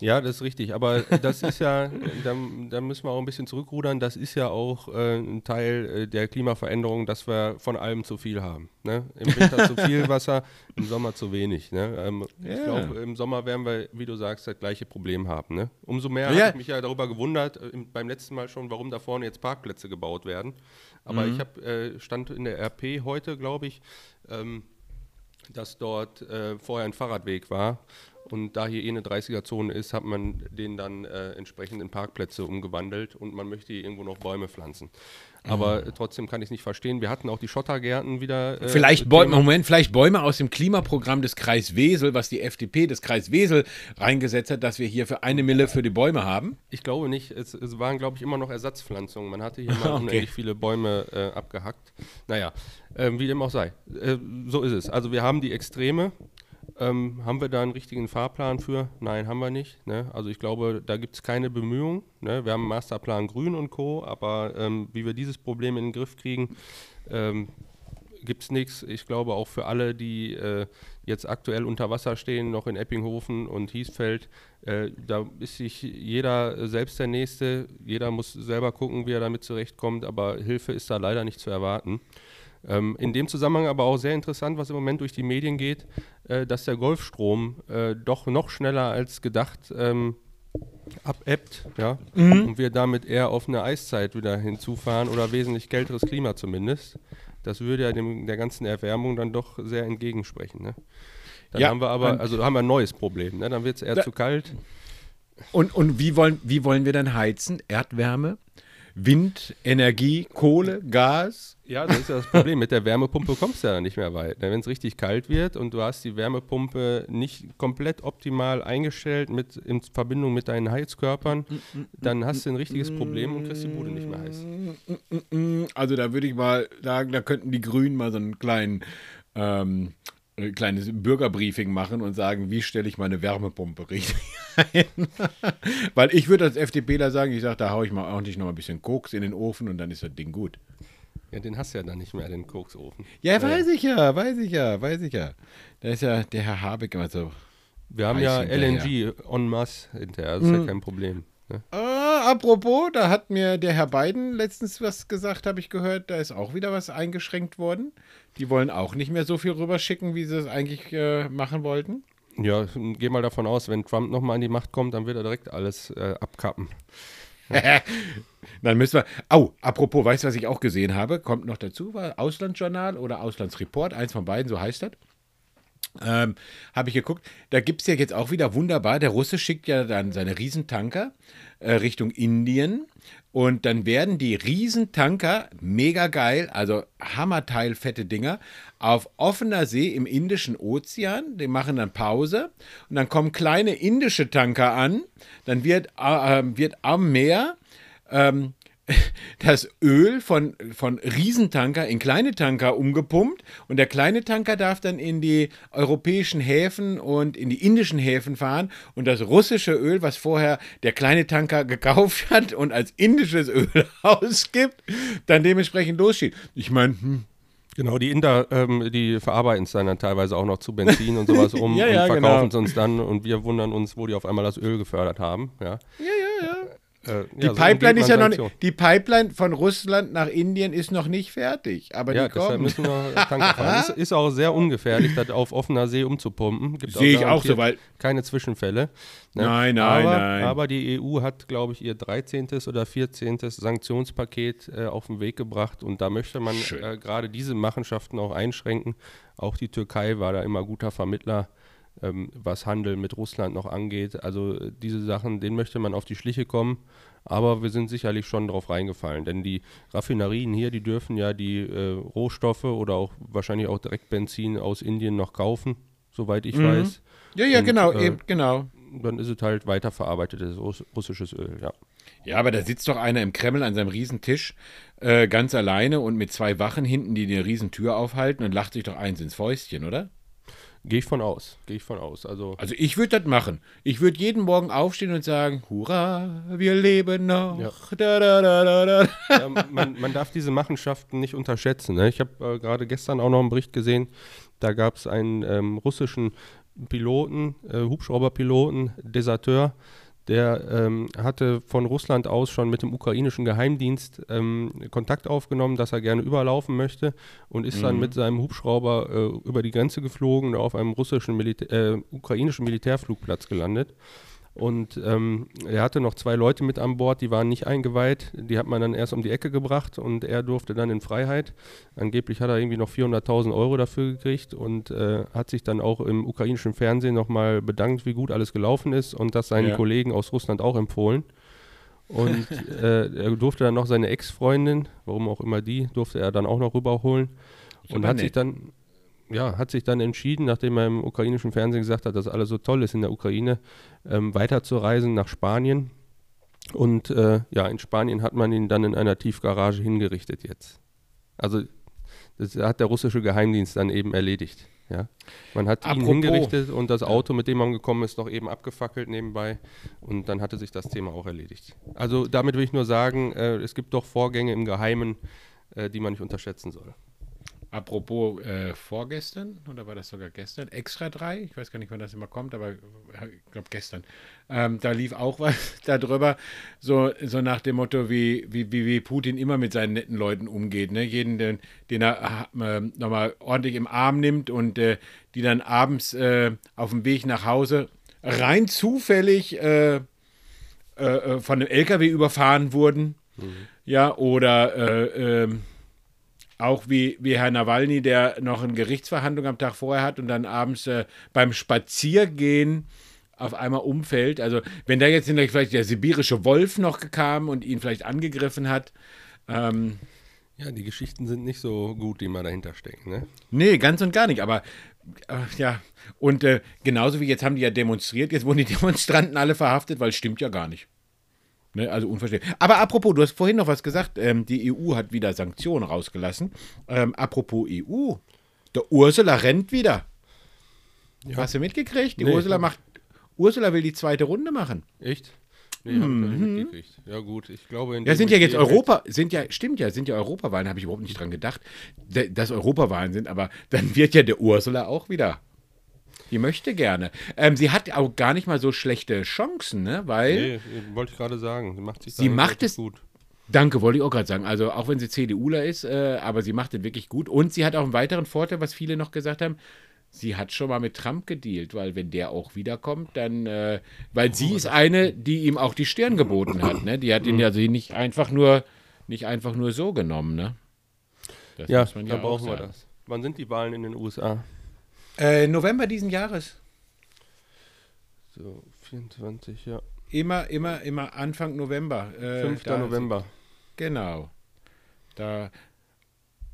Ja, das ist richtig. Aber das ist ja, da, da, müssen wir auch ein bisschen zurückrudern, das ist ja auch äh, ein Teil äh, der Klimaveränderung, dass wir von allem zu viel haben. Ne? Im Winter zu viel Wasser, im Sommer zu wenig. Ne? Ähm, yeah. Ich glaube, im Sommer werden wir, wie du sagst, das gleiche Problem haben. Ne? Umso mehr ja. habe ich mich ja darüber gewundert, äh, beim letzten Mal schon, warum da vorne jetzt Parkplätze gebaut werden. Aber mhm. ich habe, äh, stand in der RP heute, glaube ich, ähm, dass dort äh, vorher ein Fahrradweg war und da hier eh eine 30er-Zone ist, hat man den dann äh, entsprechend in Parkplätze umgewandelt und man möchte hier irgendwo noch Bäume pflanzen. Aber mhm. trotzdem kann ich es nicht verstehen. Wir hatten auch die Schottergärten wieder. Äh, vielleicht Bäume, Moment, vielleicht Bäume aus dem Klimaprogramm des Kreis Wesel, was die FDP des Kreis Wesel reingesetzt hat, dass wir hier für eine Mille für die Bäume haben? Ich glaube nicht. Es, es waren, glaube ich, immer noch Ersatzpflanzungen. Man hatte hier mal okay. unendlich viele Bäume äh, abgehackt. Naja, äh, wie dem auch sei. Äh, so ist es. Also wir haben die Extreme ähm, haben wir da einen richtigen Fahrplan für? Nein, haben wir nicht. Ne? Also ich glaube, da gibt es keine Bemühungen. Ne? Wir haben einen Masterplan Grün und Co., aber ähm, wie wir dieses Problem in den Griff kriegen, ähm, gibt es nichts. Ich glaube auch für alle, die äh, jetzt aktuell unter Wasser stehen, noch in Eppinghofen und Hiesfeld, äh, da ist sich jeder selbst der Nächste. Jeder muss selber gucken, wie er damit zurechtkommt, aber Hilfe ist da leider nicht zu erwarten. Ähm, in dem Zusammenhang aber auch sehr interessant, was im Moment durch die Medien geht, äh, dass der Golfstrom äh, doch noch schneller als gedacht ähm, abebbt, ja, mhm. und wir damit eher auf eine Eiszeit wieder hinzufahren oder wesentlich kälteres Klima zumindest. Das würde ja dem, der ganzen Erwärmung dann doch sehr entgegensprechen. Ne? Dann ja, haben wir aber, also haben wir ein neues Problem, ne? dann wird es eher zu kalt. Und, und wie, wollen, wie wollen wir dann heizen? Erdwärme? Wind, Energie, Kohle, Gas. Ja, das ist ja das Problem. Mit der Wärmepumpe kommst du ja nicht mehr weit. Wenn es richtig kalt wird und du hast die Wärmepumpe nicht komplett optimal eingestellt mit, in Verbindung mit deinen Heizkörpern, dann hast du ein richtiges Problem und kriegst die Bude nicht mehr heiß. Also da würde ich mal sagen, da könnten die Grünen mal so einen kleinen ähm, ein kleines Bürgerbriefing machen und sagen, wie stelle ich meine Wärmepumpe richtig ein? Weil ich würde als FDPler sagen, ich sage, da haue ich mal ordentlich noch ein bisschen Koks in den Ofen und dann ist das Ding gut. Ja, den hast du ja dann nicht mehr, den Koksofen. Ja, weiß ich ja, weiß ich ja, weiß ich ja. Da ist ja der Herr Habeck immer so. Wir haben ja LNG en masse hinterher, das ist hm. ja kein Problem. Ne? Ah, apropos, da hat mir der Herr Biden letztens was gesagt, habe ich gehört. Da ist auch wieder was eingeschränkt worden. Die wollen auch nicht mehr so viel rüberschicken, wie sie es eigentlich äh, machen wollten. Ja, geh mal davon aus, wenn Trump nochmal an die Macht kommt, dann wird er direkt alles äh, abkappen. dann müssen wir. Oh, apropos, weißt du, was ich auch gesehen habe? Kommt noch dazu, war Auslandsjournal oder Auslandsreport, eins von beiden, so heißt das. Ähm, Habe ich geguckt. Da gibt es ja jetzt auch wieder wunderbar. Der Russe schickt ja dann seine Riesentanker äh, Richtung Indien. Und dann werden die Riesentanker, mega geil, also Hammerteil, fette Dinger, auf offener See im Indischen Ozean. Die machen dann Pause. Und dann kommen kleine indische Tanker an. Dann wird, äh, äh wird am Meer. Ähm, das Öl von, von Riesentanker in kleine Tanker umgepumpt und der kleine Tanker darf dann in die europäischen Häfen und in die indischen Häfen fahren und das russische Öl, was vorher der kleine Tanker gekauft hat und als indisches Öl ausgibt, dann dementsprechend losschießt. Ich meine, hm, Genau, die Inder, ähm, die verarbeiten es dann teilweise auch noch zu Benzin und sowas um ja, ja, und verkaufen es genau. uns dann und wir wundern uns, wo die auf einmal das Öl gefördert haben. Ja, ja, ja. ja. Äh, die ja, Pipeline so ist ja noch nicht, die Pipeline von Russland nach Indien ist noch nicht fertig, aber ja, die kommen. müssen wir Tanker fahren. ist, ist auch sehr ungefährlich, das auf offener See umzupumpen. Sehe ich auch so, weil keine Zwischenfälle. Ne? Nein, nein, aber, nein. Aber die EU hat, glaube ich, ihr 13. oder 14. Sanktionspaket äh, auf den Weg gebracht und da möchte man äh, gerade diese Machenschaften auch einschränken. Auch die Türkei war da immer guter Vermittler ähm, was Handel mit Russland noch angeht. Also äh, diese Sachen, denen möchte man auf die Schliche kommen. Aber wir sind sicherlich schon drauf reingefallen, denn die Raffinerien hier, die dürfen ja die äh, Rohstoffe oder auch wahrscheinlich auch direkt Benzin aus Indien noch kaufen, soweit ich Mhm. weiß. Ja, ja, Und, genau, äh, eben, genau. Dann ist es halt weiterverarbeitetes Russ russisches Öl, ja. Ja, aber da sitzt doch einer im Kreml an seinem Riesentisch äh, ganz alleine und mit zwei Wachen hinten, die eine Riesentür aufhalten und lacht sich doch eins ins Fäustchen, oder? Gehe ich von aus, gehe ich von aus. Also Also ich würde das machen. Ich würde jeden Morgen aufstehen und sagen, hurra, wir leben noch. Ja. Da, da, da, ja, man, man darf diese Machenschaften nicht unterschätzen. Ne? Ich habe äh, gerade gestern auch noch einen Bericht gesehen, da gab es einen ähm, russischen Piloten, äh, Hubschrauberpiloten, Deserteur, der ähm, hatte von Russland aus schon mit dem ukrainischen Geheimdienst ähm, Kontakt aufgenommen, dass er gerne überlaufen möchte und ist dann mit seinem Hubschrauber äh, über die Grenze geflogen und auf einem russischen Militä äh, ukrainischen Militärflugplatz gelandet. Und ähm, er hatte noch zwei Leute mit an Bord, die waren nicht eingeweiht. Die hat man dann erst um die Ecke gebracht und er durfte dann in Freiheit. Angeblich hat er irgendwie noch 400.000 Euro dafür gekriegt und äh, hat sich dann auch im ukrainischen Fernsehen nochmal bedankt, wie gut alles gelaufen ist und das seinen Ja. Kollegen aus Russland auch empfohlen. Und äh, er durfte dann noch seine Ex-Freundin, warum auch immer die, durfte er dann auch noch rüberholen. Und hat sich nett. dann, ja, hat sich dann entschieden, nachdem er im ukrainischen Fernsehen gesagt hat, dass alles so toll ist in der Ukraine, ähm, weiterzureisen nach Spanien. Und äh, ja, in Spanien hat man ihn dann in einer Tiefgarage hingerichtet jetzt. Also das hat der russische Geheimdienst dann eben erledigt. Ja. Man hat ihn Apropos. hingerichtet und das Auto, mit dem man gekommen ist, noch eben abgefackelt nebenbei. Und dann hatte sich das Thema auch erledigt. Also damit will ich nur sagen, äh, es gibt doch Vorgänge im Geheimen, äh, die man nicht unterschätzen soll. Apropos äh, vorgestern, oder war das sogar gestern? Extra 3, ich weiß gar nicht, wann das immer kommt, aber äh, ich glaube gestern. Ähm, da lief auch was darüber, so, so nach dem Motto, wie, wie, wie, Putin immer mit seinen netten Leuten umgeht. Ne? Jeden, den, den er äh, nochmal ordentlich im Arm nimmt und äh, die dann abends äh, auf dem Weg nach Hause rein zufällig äh, von einem LKW überfahren wurden. Ja, oder äh, ähm, auch wie, wie Herr Nawalny, der noch eine Gerichtsverhandlung am Tag vorher hat und dann abends äh, beim Spaziergehen auf einmal umfällt. Also wenn da jetzt vielleicht der sibirische Wolf noch kam und ihn vielleicht angegriffen hat. Ähm, Ja, die Geschichten sind nicht so gut, die mal dahinter stecken. Ne? nee, ganz und gar nicht. Aber äh, ja, und äh, genauso wie jetzt haben die ja demonstriert, jetzt wurden die Demonstranten alle verhaftet, weil es stimmt ja gar nicht. Ne, also unverständlich. Aber apropos, du hast vorhin noch was gesagt, ähm, die EU hat wieder Sanktionen rausgelassen. Ähm, apropos EU, der Ursula rennt wieder. Hast du mitgekriegt? Die Nee, Ursula macht, Ursula will die zweite Runde machen. Echt? Nee, ich nicht mitgekriegt. Ja gut, ich glaube... in Mhm. Ja, sind ja jetzt Europa, sind ja, stimmt ja, sind ja Europawahlen, habe ich überhaupt nicht dran gedacht, dass Europawahlen sind, aber dann wird ja der Ursula auch wieder. Die möchte gerne. Ähm, sie hat auch gar nicht mal so schlechte Chancen, ne? Weil, Nee, wollte ich gerade sagen. Sie macht sich Sie da macht es- gut. danke, wollte ich auch gerade sagen. Also auch wenn sie CDUler ist, äh, aber sie macht es wirklich gut. Und sie hat auch einen weiteren Vorteil, was viele noch gesagt haben. Sie hat schon mal mit Trump gedealt, weil wenn der auch wiederkommt, dann, äh, weil sie ist eine, die ihm auch die Stirn geboten hat, ne? Die hat ihn ja sie nicht einfach nur, nicht einfach nur so genommen, ne? Das Ja, muss man da auch brauchen wir das. Wann sind die Wahlen in den USA? Äh, November diesen Jahres. So, 24, ja. Immer, immer, immer Anfang November. Äh, 5. da- November. Genau. Da,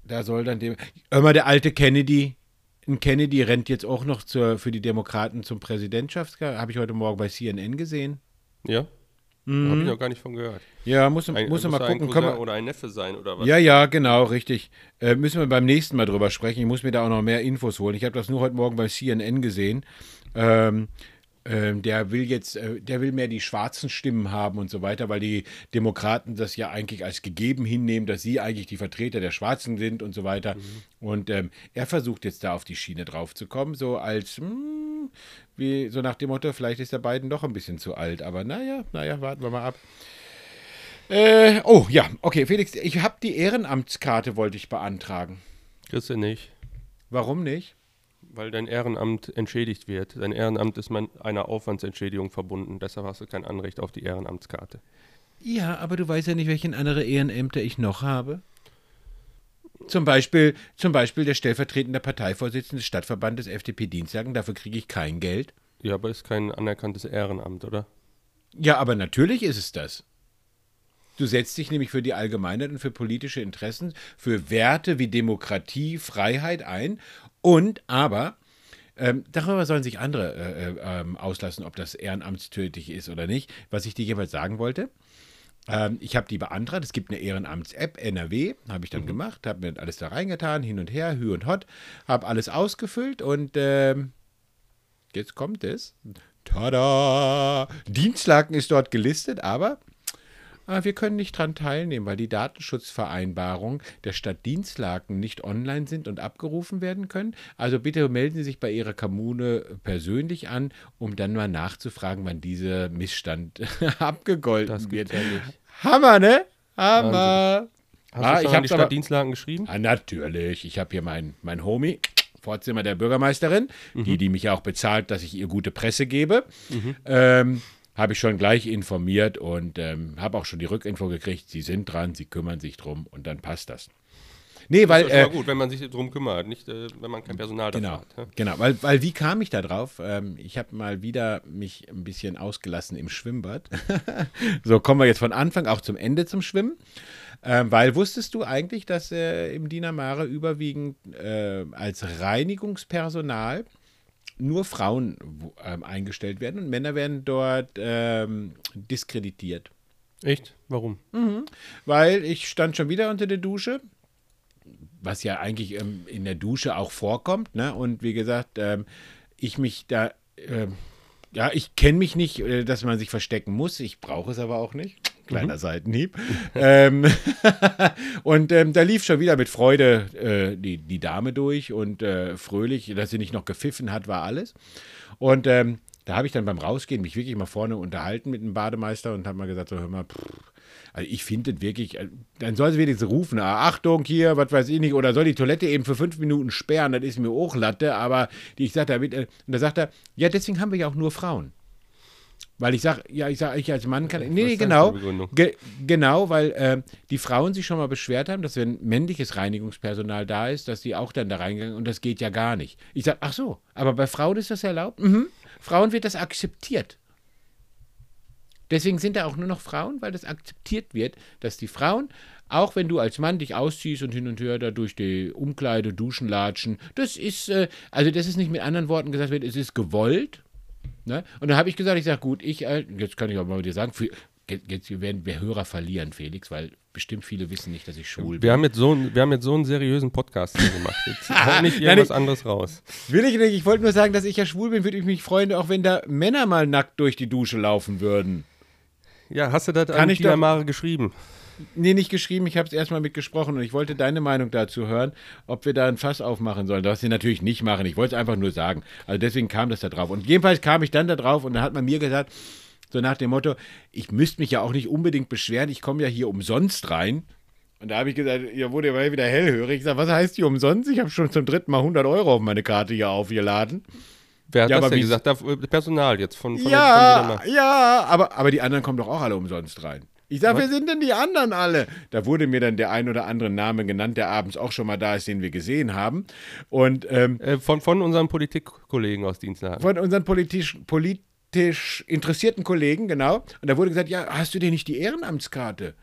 da soll dann dem. Immer der alte Kennedy. Ein Kennedy rennt jetzt auch noch zur, für die Demokraten zum Präsidentschaftswahl. Habe ich heute Morgen bei CNN gesehen. Ja? Mhm. Habe ich noch gar nicht von gehört. Ja, muss, Ein, muss muss mal er ein gucken. Cousin oder ein Neffe sein oder was? ja, ja, genau, richtig. Äh, müssen wir beim nächsten Mal drüber sprechen. Ich muss mir da auch noch mehr Infos holen. Ich habe das nur heute Morgen bei CNN gesehen. Ähm, ähm, der will jetzt, äh, der will mehr die schwarzen Stimmen haben und so weiter, weil die Demokraten das ja eigentlich als gegeben hinnehmen, dass sie eigentlich die Vertreter der Schwarzen sind und so weiter. Und ähm, er versucht jetzt da auf die Schiene drauf zu kommen, so als, hm, wie, so nach dem Motto, vielleicht ist der Biden doch ein bisschen zu alt. Aber naja, naja, warten wir mal ab. Äh, oh ja, okay, Felix, ich habe die Ehrenamtskarte, wollte ich beantragen. Kriegst du nicht. Warum nicht? Weil dein Ehrenamt entschädigt wird. Dein Ehrenamt ist mit einer Aufwandsentschädigung verbunden. Deshalb hast du kein Anrecht auf die Ehrenamtskarte. Ja, aber du weißt ja nicht, welchen andere Ehrenämter ich noch habe. Zum Beispiel, zum Beispiel der stellvertretende Parteivorsitzende des Stadtverbandes FDP Dienstlagen, dafür kriege ich kein Geld. Ja, aber ist kein anerkanntes Ehrenamt, oder? Ja, aber natürlich ist es das. Du setzt dich nämlich für die Allgemeinheit und für politische Interessen, für Werte wie Demokratie, Freiheit ein. Und aber, ähm, darüber sollen sich andere äh, äh, ähm, auslassen, ob das ehrenamtstötig ist oder nicht. Was ich dir jeweils sagen wollte, ähm, ich habe die beantragt. Es gibt eine Ehrenamts-App, NRW, habe ich dann gemacht, habe mir alles da reingetan, hin und her, hü und hot, habe alles ausgefüllt und ähm, jetzt kommt es. Tada! Dienstlaken ist dort gelistet, aber äh, wir können nicht dran teilnehmen, weil die Datenschutzvereinbarung der Stadt Dienstlaken nicht online sind und abgerufen werden können. Also bitte melden Sie sich bei Ihrer Kommune persönlich an, um dann mal nachzufragen, wann dieser Missstand abgegolten wird. ja. Hammer, ne? Hammer. Hast Ah, du ich schon an die hab's aber- Stadt Dienstlaken geschrieben? Ah, natürlich. Ich habe hier mein, mein Homie, Vorzimmer der Bürgermeisterin, die, die mich auch bezahlt, dass ich ihr gute Presse gebe. Ähm, habe ich schon gleich informiert und ähm, habe auch schon die Rückinfo gekriegt. Sie sind dran, sie kümmern sich drum und dann passt das. Nee, weil. das ist ja Äh, gut, wenn man sich darum kümmert, nicht äh, wenn man kein Personal dafür Genau, hat. Ja? genau. Weil, weil wie kam ich da drauf? Ähm, ich habe mal wieder mich ein bisschen ausgelassen im Schwimmbad. so kommen wir jetzt von Anfang auch zum Ende zum Schwimmen. Ähm, weil wusstest du eigentlich, dass äh, im Dinamare überwiegend äh, als Reinigungspersonal nur Frauen ähm, eingestellt werden und Männer werden dort ähm, diskreditiert? Echt? Warum? Weil ich stand schon wieder unter der Dusche, was ja eigentlich ähm, in der Dusche auch vorkommt, ne? Und wie gesagt, ähm, ich mich da, ähm, ja, ich kenne mich nicht, äh, dass man sich verstecken muss. Ich brauche es aber auch nicht. Kleiner Seitenhieb. ähm, und ähm, da lief schon wieder mit Freude äh, die, die Dame durch und äh, fröhlich, dass sie nicht noch gepfiffen hat, war alles. Und ähm, da habe ich dann beim Rausgehen mich wirklich mal vorne unterhalten mit dem Bademeister und habe mal gesagt, so hör mal, pff, also ich finde wirklich, äh, dann soll sie wenigstens rufen, ah, Achtung hier, was weiß ich nicht, oder soll die Toilette eben für fünf Minuten sperren, das ist mir auch Latte, aber die, ich sagte, und da sagt er, ja, deswegen haben wir ja auch nur Frauen. Weil ich sage, ja, ich sage, ich als Mann kann. Nee, nee, genau. Ge genau, weil äh, die Frauen sich schon mal beschwert haben, dass wenn männliches Reinigungspersonal da ist, dass die auch dann da reingegangen und das geht ja gar nicht. Ich sage, ach so, aber bei Frauen ist das erlaubt? Mhm. Frauen wird das akzeptiert. Deswegen sind da auch nur noch Frauen, weil das akzeptiert wird, dass die Frauen, auch wenn du als Mann dich ausziehst und hin und her da durch die Umkleide, Duschen latschen, das ist, äh, also das ist nicht mit anderen Worten gesagt wird, es ist gewollt. Ne? Und dann habe ich gesagt, ich sage, gut, ich, äh, jetzt kann ich auch mal dir sagen, für, jetzt werden wir Hörer verlieren, Felix, weil bestimmt viele wissen nicht, dass ich schwul bin. Wir haben, jetzt so, einen- wir haben jetzt so einen seriösen Podcast gemacht. Jetzt hau nicht Nein, irgendwas ich- anderes raus. Will ich nicht, ich wollte nur sagen, dass ich ja schwul bin, würde ich mich freuen, auch wenn da Männer mal nackt durch die Dusche laufen würden. Ja, hast du das Kann an ich Tina Mare geschrieben? Nee, nicht geschrieben, ich habe es erstmal mitgesprochen und ich wollte deine Meinung dazu hören, ob wir da ein Fass aufmachen sollen. Das sie natürlich nicht machen. Ich wollte es einfach nur sagen. Also deswegen kam das da drauf. Und jedenfalls kam ich dann da drauf und dann hat man mir gesagt, so nach dem Motto, ich müsste mich ja auch nicht unbedingt beschweren, ich komme ja hier umsonst rein. Und da habe ich gesagt, ihr wurde ja wieder hellhörig. Ich sage, was heißt hier umsonst? Ich habe schon zum dritten Mal 100 Euro auf meine Karte hier aufgeladen. Wer hat Ja, das aber denn wie- gesagt? Da, äh, Personal jetzt von, von ja, der, von ja, aber, aber die anderen kommen doch auch alle umsonst rein. Ich sage, wer sind denn die anderen alle? Da wurde mir dann der ein oder andere Name genannt, der abends auch schon mal da ist, den wir gesehen haben. Und ähm, Äh, von, von unseren Politikkollegen aus Dienstlagen. von unseren politisch, politisch interessierten Kollegen, genau. Und da wurde gesagt, ja, hast du denn nicht die Ehrenamtskarte?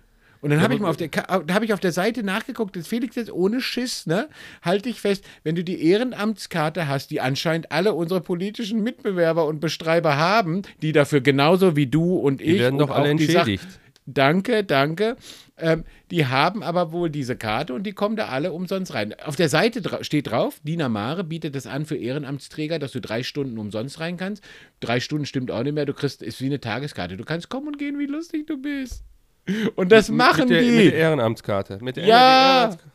Und dann habe ich mal auf der, habe ich auf der Seite nachgeguckt, das Felix jetzt ohne Schiss, ne? Halte ich fest, wenn du die Ehrenamtskarte hast, die anscheinend alle unsere politischen Mitbewerber und Bestreiber haben, die dafür genauso wie du und ich Die werden doch alle die entschädigt. Danke, danke. Ähm, die haben aber wohl diese Karte und die kommen da alle umsonst rein. Auf der Seite dra steht drauf, Dina Mare bietet es an für Ehrenamtsträger, dass du drei Stunden umsonst rein kannst. Drei Stunden stimmt auch nicht mehr, du kriegst, ist wie eine Tageskarte. Du kannst kommen und gehen, wie lustig du bist. Und das machen mit der, die. Mit der Ehrenamtskarte. Mit der Ja. Ehrenamtskarte.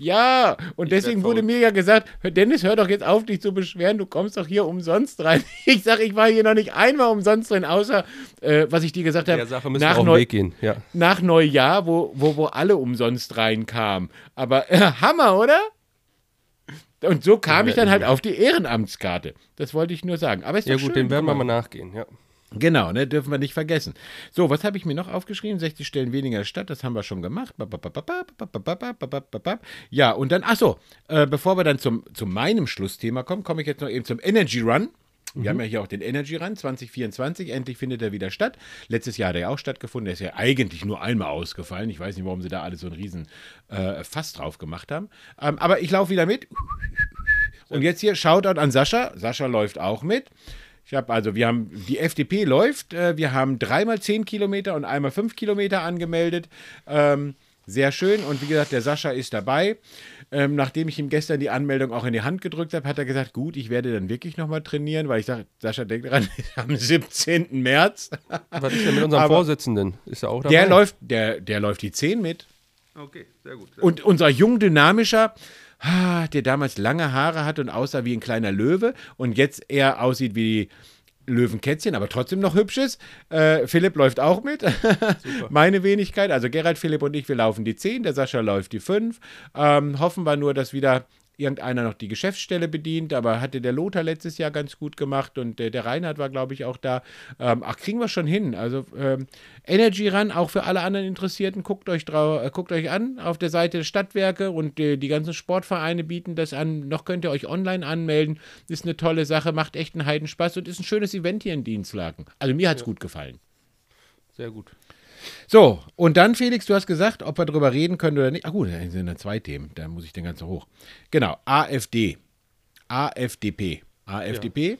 Ja, und werd deswegen wurde mir ja gesagt, Dennis, hör doch jetzt auf, dich zu beschweren, du kommst doch hier umsonst rein. Ich sag, ich war hier noch nicht einmal umsonst drin, außer, äh, was ich dir gesagt habe, nach, Neu. Ja. nach Neujahr, wo, wo, wo alle umsonst reinkamen. Aber äh, Hammer, oder? Und so kam ich dann halt auf die Ehrenamtskarte. Das wollte ich nur sagen. Aber ist ja gut, schön, dem werden wir mal nachgehen. Ja. Genau, ne, dürfen wir nicht vergessen. So, was habe ich mir noch aufgeschrieben? 60 Stellen weniger Stadt, das haben wir schon gemacht. Ja, und dann, achso, äh, bevor wir dann zum, zu meinem Schlussthema kommen, komme ich jetzt noch eben zum Energy Run. Wir haben ja hier auch den Energy Run 2024. Endlich findet er wieder statt. Letztes Jahr hat er ja auch stattgefunden. Der ist ja eigentlich nur einmal ausgefallen. Ich weiß nicht, warum sie da alle so einen riesen äh, Fass drauf gemacht haben. Ähm, aber ich laufe wieder mit. Und jetzt hier Shoutout an Sascha. Sascha läuft auch mit. Ich habe also, wir haben, die FDP läuft, äh, wir haben dreimal 10 Kilometer und einmal 5 Kilometer angemeldet. Ähm, sehr schön. Und wie gesagt, der Sascha ist dabei. Ähm, nachdem ich ihm gestern die Anmeldung auch in die Hand gedrückt habe, hat er gesagt, gut, ich werde dann wirklich nochmal trainieren, weil ich sage, Sascha, denk dran, am 17. März. Was ist denn mit unserem Aber Vorsitzenden? Ist er auch dabei? Der läuft, der, der läuft die 10 mit. Okay, sehr gut. Sehr Und unser jung dynamischer, der damals lange Haare hatte und aussah wie ein kleiner Löwe und jetzt eher aussieht wie Löwenkätzchen, aber trotzdem noch hübsch ist. Äh, Philipp läuft auch mit. Meine Wenigkeit. Also Gerald, Philipp und ich, wir laufen die 10, der Sascha läuft die 5. Ähm, hoffen wir nur, dass wieder irgendeiner noch die Geschäftsstelle bedient, aber hatte der Lothar letztes Jahr ganz gut gemacht und äh, der Reinhard war, glaube ich, auch da. Ähm, ach, kriegen wir schon hin. Also ähm, Energy Run, auch für alle anderen Interessierten, guckt euch, drau äh, guckt euch an auf der Seite der Stadtwerke und äh, die ganzen Sportvereine bieten das an. Noch könnt ihr euch online anmelden. Ist eine tolle Sache, macht echt einen Heidenspaß und ist ein schönes Event hier in Dienstlaken. Also mir hat es gut gefallen. Sehr gut. So, und dann, Felix, du hast gesagt, ob wir darüber reden können oder nicht. Ach gut, da sind ja zwei Themen, da muss ich den ganzen hoch. Genau, AfD. AfDP. AfDP.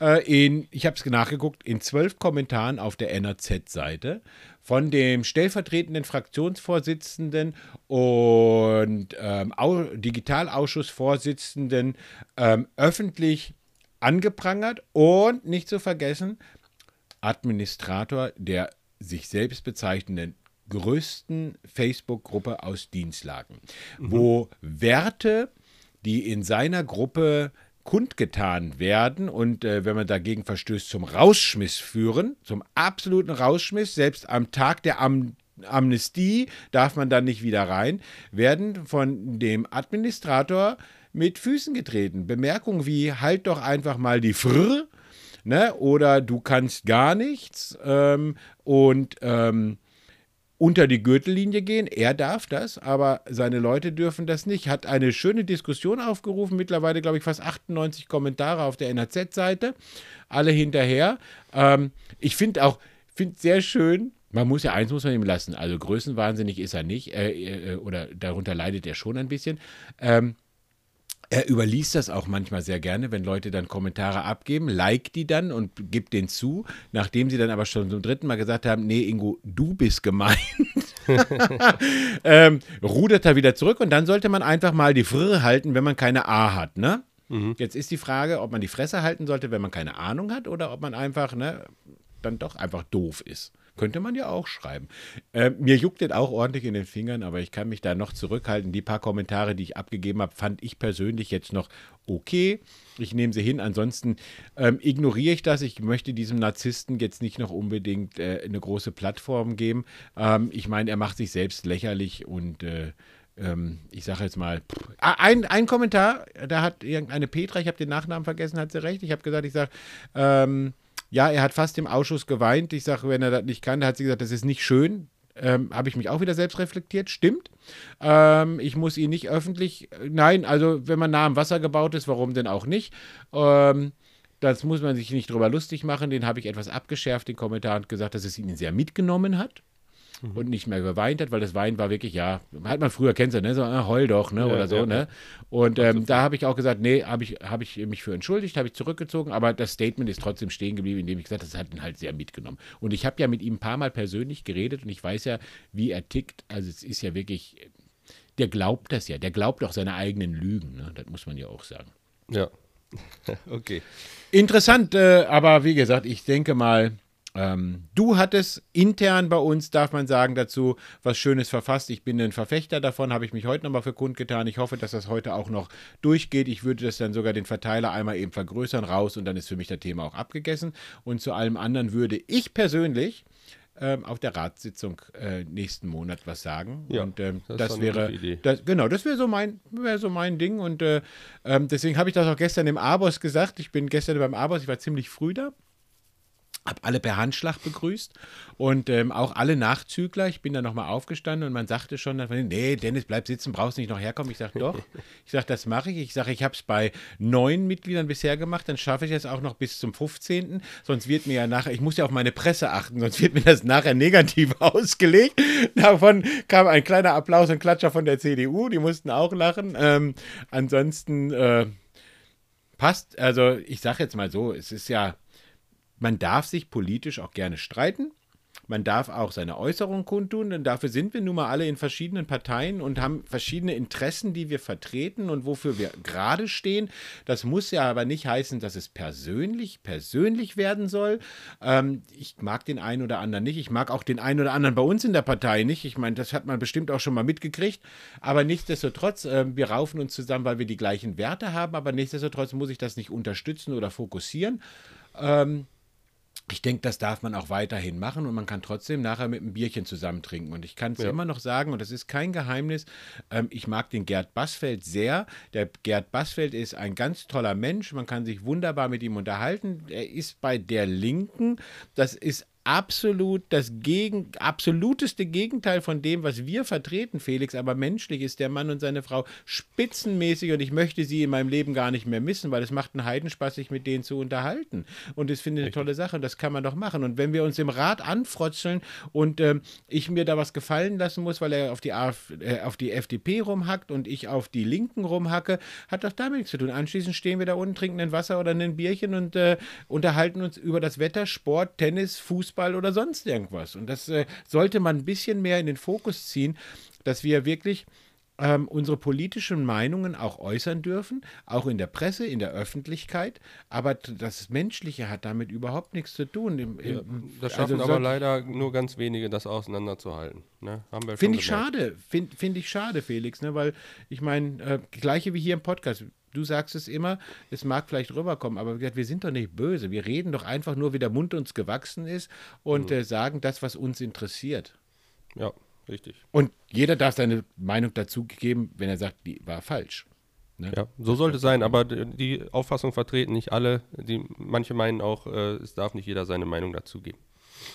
Äh, in, ich habe es nachgeguckt, in zwölf Kommentaren auf der NRZ-Seite von dem stellvertretenden Fraktionsvorsitzenden und ähm, Au Digitalausschussvorsitzenden ähm, öffentlich angeprangert und nicht zu vergessen, Administrator der sich selbst bezeichnenden größten Facebook-Gruppe aus Dienstlagen, wo Werte, die in seiner Gruppe kundgetan werden und äh, wenn man dagegen verstößt, zum Rausschmiss führen, zum absoluten Rausschmiss, selbst am Tag der Am Amnestie darf man dann nicht wieder rein, werden von dem Administrator mit Füßen getreten. Bemerkungen wie halt doch einfach mal die Frr, ne? oder du kannst gar nichts ähm, und ähm, unter die Gürtellinie gehen. Er darf das, aber seine Leute dürfen das nicht. Hat eine schöne Diskussion aufgerufen. Mittlerweile, glaube ich, fast 98 Kommentare auf der NRZ-Seite. Alle hinterher. Ähm, ich finde auch, finde sehr schön, man muss ja eins muss man ihm lassen. Also größenwahnsinnig ist er nicht. Äh, äh, oder darunter leidet er schon ein bisschen. Ähm, er überliest das auch manchmal sehr gerne, wenn Leute dann Kommentare abgeben, like die dann und gibt den zu, nachdem sie dann aber schon zum dritten Mal gesagt haben, nee, Ingo, du bist gemeint. ähm, rudert er wieder zurück und dann sollte man einfach mal die Frrre halten, wenn man keine A hat, ne? Jetzt ist die Frage, ob man die Fresse halten sollte, wenn man keine Ahnung hat oder ob man einfach, ne, dann doch einfach doof ist. Könnte man ja auch schreiben. Äh, mir juckt es auch ordentlich in den Fingern, aber ich kann mich da noch zurückhalten. Die paar Kommentare, die ich abgegeben habe, fand ich persönlich jetzt noch okay. Ich nehme sie hin. Ansonsten ähm, ignoriere ich das. Ich möchte diesem Narzissten jetzt nicht noch unbedingt äh, eine große Plattform geben. Ähm, ich meine, er macht sich selbst lächerlich und äh, ähm, ich sage jetzt mal, ah, ein, ein Kommentar, da hat irgendeine Petra, ich habe den Nachnamen vergessen, hat sie recht. Ich habe gesagt, ich sage, ähm, ja, er hat fast im Ausschuss geweint. Ich sage, wenn er das nicht kann, hat sie gesagt, das ist nicht schön. Ähm, habe ich mich auch wieder selbst reflektiert, stimmt. Ähm, ich muss ihn nicht öffentlich, nein, also wenn man nah am Wasser gebaut ist, warum denn auch nicht? Ähm, das muss man sich nicht drüber lustig machen. Den habe ich etwas abgeschärft, den Kommentar, und gesagt, dass es ihn sehr mitgenommen hat und nicht mehr geweint hat, weil das Wein war wirklich, ja, hat man früher, kennst du, ne, so, ah, heul doch, ne, Ja, oder so, ja, ne. Und ähm, da habe ich auch gesagt, nee, habe ich, hab ich mich für entschuldigt, habe ich zurückgezogen, aber das Statement ist trotzdem stehen geblieben, indem ich gesagt habe, das hat ihn halt sehr mitgenommen. Und ich habe ja mit ihm ein paar Mal persönlich geredet und ich weiß ja, wie er tickt. Also es ist ja wirklich, der glaubt das ja, der glaubt auch seine eigenen Lügen, ne? das muss man ja auch sagen. Ja. okay. Interessant, äh, aber wie gesagt, ich denke mal, ähm, du hattest intern bei uns, darf man sagen, dazu was Schönes verfasst. Ich bin ein Verfechter davon, habe ich mich heute nochmal für kundgetan. Ich hoffe, dass das heute auch noch durchgeht. Ich würde das dann sogar den Verteiler einmal eben vergrößern, raus und dann ist für mich das Thema auch abgegessen. Und zu allem anderen würde ich persönlich ähm, auf der Ratssitzung äh, nächsten Monat was sagen. Ja, und ähm, das das, wäre, das, genau, das wäre so mein, wäre so mein Ding. Und äh, ähm, deswegen habe ich das auch gestern im Abos gesagt. Ich bin gestern beim Abos, ich war ziemlich früh da. Habe alle per Handschlag begrüßt und ähm, auch alle Nachzügler. Ich bin dann nochmal aufgestanden und man sagte schon, nee, Dennis, bleib sitzen, brauchst nicht noch herkommen. Ich sage, doch. Ich sage, das mache ich. Ich sage, ich habe es bei neun Mitgliedern bisher gemacht, dann schaffe ich es auch noch bis zum 15. Sonst wird mir ja nachher, ich muss ja auf meine Presse achten, sonst wird mir das nachher negativ ausgelegt. Davon kam ein kleiner Applaus und Klatscher von der CDU, die mussten auch lachen. Ähm, ansonsten äh, passt, also ich sage jetzt mal so, es ist ja man darf sich politisch auch gerne streiten. Man darf auch seine Äußerung kundtun, denn dafür sind wir nun mal alle in verschiedenen Parteien und haben verschiedene Interessen, die wir vertreten und wofür wir gerade stehen. Das muss ja aber nicht heißen, dass es persönlich, persönlich werden soll. Ähm, ich mag den einen oder anderen nicht. Ich mag auch den einen oder anderen bei uns in der Partei nicht. Ich meine, das hat man bestimmt auch schon mal mitgekriegt. Aber nichtsdestotrotz, äh, wir raufen uns zusammen, weil wir die gleichen Werte haben. Aber nichtsdestotrotz muss ich das nicht unterstützen oder fokussieren. Ähm, ich denke, das darf man auch weiterhin machen und man kann trotzdem nachher mit einem Bierchen zusammen trinken. Und ich kann es ja. immer noch sagen, und das ist kein Geheimnis, ähm, ich mag den Gerd Bassfeld sehr. Der Gerd Bassfeld ist ein ganz toller Mensch, man kann sich wunderbar mit ihm unterhalten. Er ist bei der Linken, das ist absolut das Gegen, absoluteste Gegenteil von dem, was wir vertreten, Felix. Aber menschlich ist der Mann und seine Frau spitzenmäßig und ich möchte sie in meinem Leben gar nicht mehr missen, weil es macht einen Heidenspaß, sich mit denen zu unterhalten. Und das finde ich eine tolle Sache und das kann man doch machen. Und wenn wir uns im Rat anfrotzeln und äh, ich mir da was gefallen lassen muss, weil er auf die, AF, äh, auf die FDP rumhackt und ich auf die Linken rumhacke, hat doch damit nichts zu tun. Anschließend stehen wir da unten, trinken ein Wasser oder ein Bierchen und äh, unterhalten uns über das Wetter, Sport, Tennis, Fußball Fußball oder sonst irgendwas. Und das äh, sollte man ein bisschen mehr in den Fokus ziehen, dass wir wirklich ähm, unsere politischen Meinungen auch äußern dürfen, auch in der Presse, in der Öffentlichkeit. Aber das Menschliche hat damit überhaupt nichts zu tun. Im, ja, das also schaffen also, aber leider nur ganz wenige, das auseinanderzuhalten. Ne? Finde ich schade, finde find ich schade, Felix, ne? weil ich meine, äh, gleiche wie hier im Podcast du sagst es immer, es mag vielleicht rüberkommen, aber wir sind doch nicht böse. Wir reden doch einfach nur, wie der Mund uns gewachsen ist und mhm. äh, sagen das, was uns interessiert. Ja, richtig. Und jeder darf seine Meinung dazu geben, wenn er sagt, die war falsch. Ne? Ja, so sollte es sein, aber die Auffassung vertreten nicht alle. Die, manche meinen auch, äh, es darf nicht jeder seine Meinung dazu geben.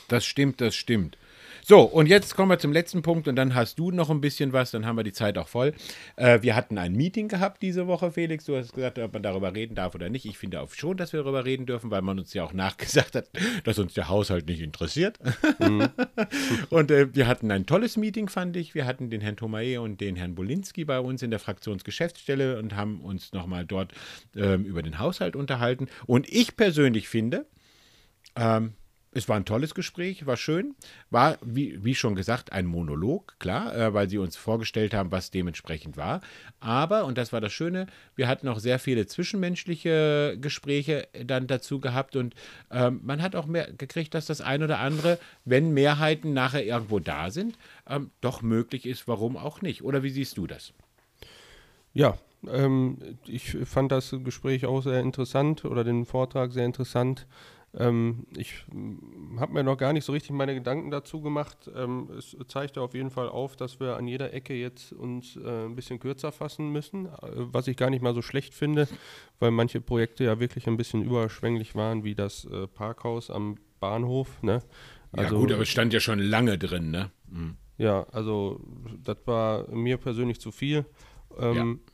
Das stimmt, das stimmt. So, und jetzt kommen wir zum letzten Punkt und dann hast du noch ein bisschen was, dann haben wir die Zeit auch voll. Äh, wir hatten ein Meeting gehabt diese Woche, Felix. Du hast gesagt, ob man darüber reden darf oder nicht. Ich finde auch schon, dass wir darüber reden dürfen, weil man uns ja auch nachgesagt hat, dass uns der Haushalt nicht interessiert. Mhm. und äh, wir hatten ein tolles Meeting, fand ich. Wir hatten den Herrn Thomae und den Herrn Bolinski bei uns in der Fraktionsgeschäftsstelle und haben uns nochmal dort ähm, über den Haushalt unterhalten. Und ich persönlich finde, ähm, es war ein tolles Gespräch, war schön. War, wie, wie schon gesagt, ein Monolog, klar, äh, weil sie uns vorgestellt haben, was dementsprechend war. Aber, und das war das Schöne, wir hatten auch sehr viele zwischenmenschliche Gespräche dann dazu gehabt und ähm, man hat auch mehr gekriegt, dass das ein oder andere, wenn Mehrheiten nachher irgendwo da sind, ähm, doch möglich ist, warum auch nicht. Oder wie siehst du das? Ja, ähm, ich fand das Gespräch auch sehr interessant oder den Vortrag sehr interessant. Ähm, ich hm, habe mir noch gar nicht so richtig meine Gedanken dazu gemacht. Ähm, es zeigt auf jeden Fall auf, dass wir an jeder Ecke jetzt uns äh, ein bisschen kürzer fassen müssen, äh, was ich gar nicht mal so schlecht finde, weil manche Projekte ja wirklich ein bisschen überschwänglich waren, wie das äh, Parkhaus am Bahnhof. Ne? Also, ja gut, aber es stand ja schon lange drin, ne? Mhm. Ja, also das war mir persönlich zu viel. Ähm, ja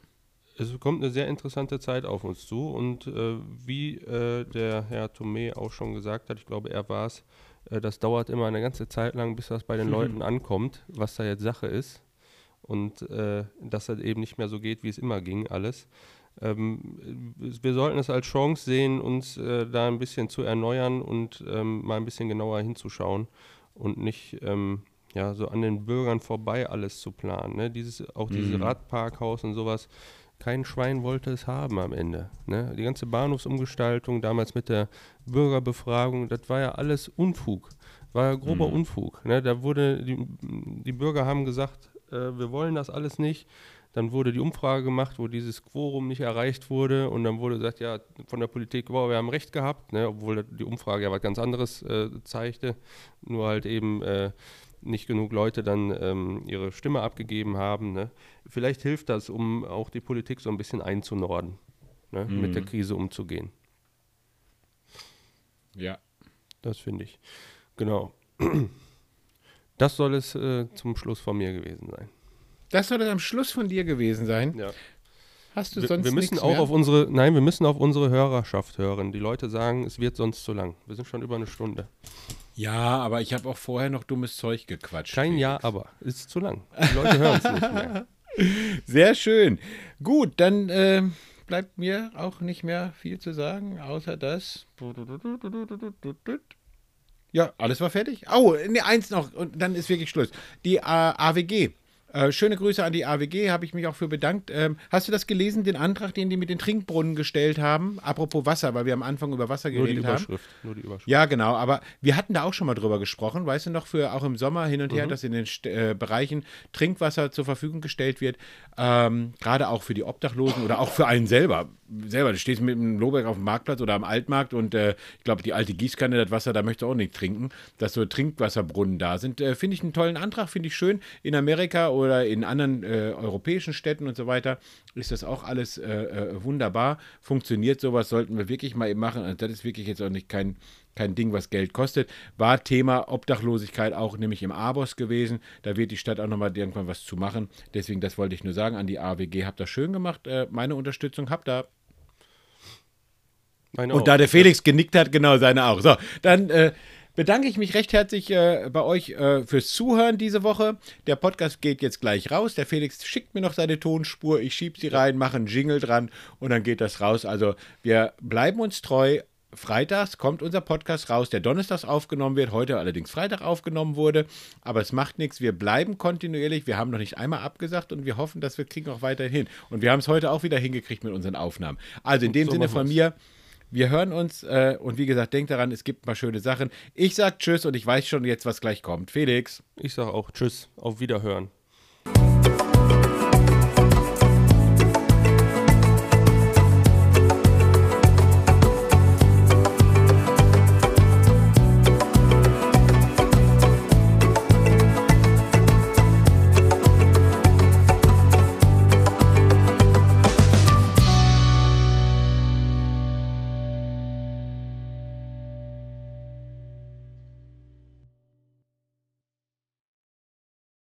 es kommt eine sehr interessante Zeit auf uns zu und äh, wie äh, der Herr Thomé auch schon gesagt hat, ich glaube, er war es, äh, das dauert immer eine ganze Zeit lang, bis das bei den mhm. Leuten ankommt, was da jetzt Sache ist und äh, dass das eben nicht mehr so geht, wie es immer ging, alles. Ähm, wir sollten es als Chance sehen, uns äh, da ein bisschen zu erneuern und ähm, mal ein bisschen genauer hinzuschauen und nicht ähm, ja, so an den Bürgern vorbei alles zu planen. Ne? Dieses, auch dieses mhm. Radparkhaus und sowas, kein Schwein wollte es haben am Ende. Ne? Die ganze Bahnhofsumgestaltung, damals mit der Bürgerbefragung, das war ja alles Unfug. War ja grober mhm. Unfug. Ne? Da wurde, die, die Bürger haben gesagt, äh, wir wollen das alles nicht. Dann wurde die Umfrage gemacht, wo dieses Quorum nicht erreicht wurde. Und dann wurde gesagt, ja, von der Politik, wow, wir haben recht gehabt, ne? obwohl die Umfrage ja was ganz anderes äh, zeigte. Nur halt eben äh, nicht genug Leute dann ähm, ihre Stimme abgegeben haben. Ne? Vielleicht hilft das, um auch die Politik so ein bisschen einzunorden, ne? mhm. mit der Krise umzugehen. Ja, Das finde ich. Genau. Das soll es äh, zum Schluss von mir gewesen sein. Das soll es am Schluss von dir gewesen sein. Ja. Hast du Wir, sonst wir müssen nichts auch mehr? auf unsere, nein, wir müssen auf unsere Hörerschaft hören. Die Leute sagen, es wird sonst zu lang. Wir sind schon über eine Stunde. Ja, aber ich habe auch vorher noch dummes Zeug gequatscht. Kein Ja, aber. Es ist zu lang. Die Leute hören es nicht mehr. Sehr schön. Gut, dann äh, bleibt mir auch nicht mehr viel zu sagen, außer das. Ja, alles war fertig. Oh, ne, eins noch und dann ist wirklich Schluss. Die äh, AWG. Äh, schöne Grüße an die AWG, habe ich mich auch für bedankt. Ähm, hast du das gelesen, den Antrag, den die mit den Trinkbrunnen gestellt haben? Apropos Wasser, weil wir am Anfang über Wasser Nur die geredet haben. Nur die Überschrift. Ja, genau, aber wir hatten da auch schon mal drüber gesprochen, weißt du noch, für auch im Sommer hin und her, dass in den äh, Bereichen Trinkwasser zur Verfügung gestellt wird, ähm, gerade auch für die Obdachlosen oder auch für einen selber. Selber, du stehst mit dem Lohberg auf dem Marktplatz oder am Altmarkt und äh, ich glaube, die alte Gießkanne, das Wasser, da möchtest du auch nicht trinken, dass so Trinkwasserbrunnen da sind. Äh, finde ich einen tollen Antrag, finde ich schön. In Amerika oder in anderen äh, europäischen Städten und so weiter ist das auch alles äh, äh, wunderbar. Funktioniert sowas, sollten wir wirklich mal eben machen. Also das ist wirklich jetzt auch nicht kein, kein Ding, was Geld kostet. War Thema Obdachlosigkeit auch nämlich im ABOS gewesen. Da wird die Stadt auch nochmal irgendwann was zu machen. Deswegen, das wollte ich nur sagen an die AWG. Habt das schön gemacht. Äh, meine Unterstützung habt ihr. Meine Und auch. da der Felix genickt hat, genau seine auch. So, dann äh, bedanke ich mich recht herzlich äh, bei euch äh, fürs Zuhören diese Woche. Der Podcast geht jetzt gleich raus. Der Felix schickt mir noch seine Tonspur. Ich schiebe sie rein, mache einen Jingle dran und dann geht das raus. Also wir bleiben uns treu. Freitags kommt unser Podcast raus, der donnerstags aufgenommen wird, heute allerdings Freitag aufgenommen wurde. Aber es macht nichts, wir bleiben kontinuierlich. Wir haben noch nicht einmal abgesagt und wir hoffen, dass wir kriegen auch weiterhin hin. Und wir haben es heute auch wieder hingekriegt mit unseren Aufnahmen. Also in dem So Sinne von mir, wir hören uns äh, und wie gesagt, denkt daran, es gibt paar schöne Sachen. Ich sag Tschüss und ich weiß schon jetzt, was gleich kommt. Felix. Ich sage auch Tschüss, auf Wiederhören.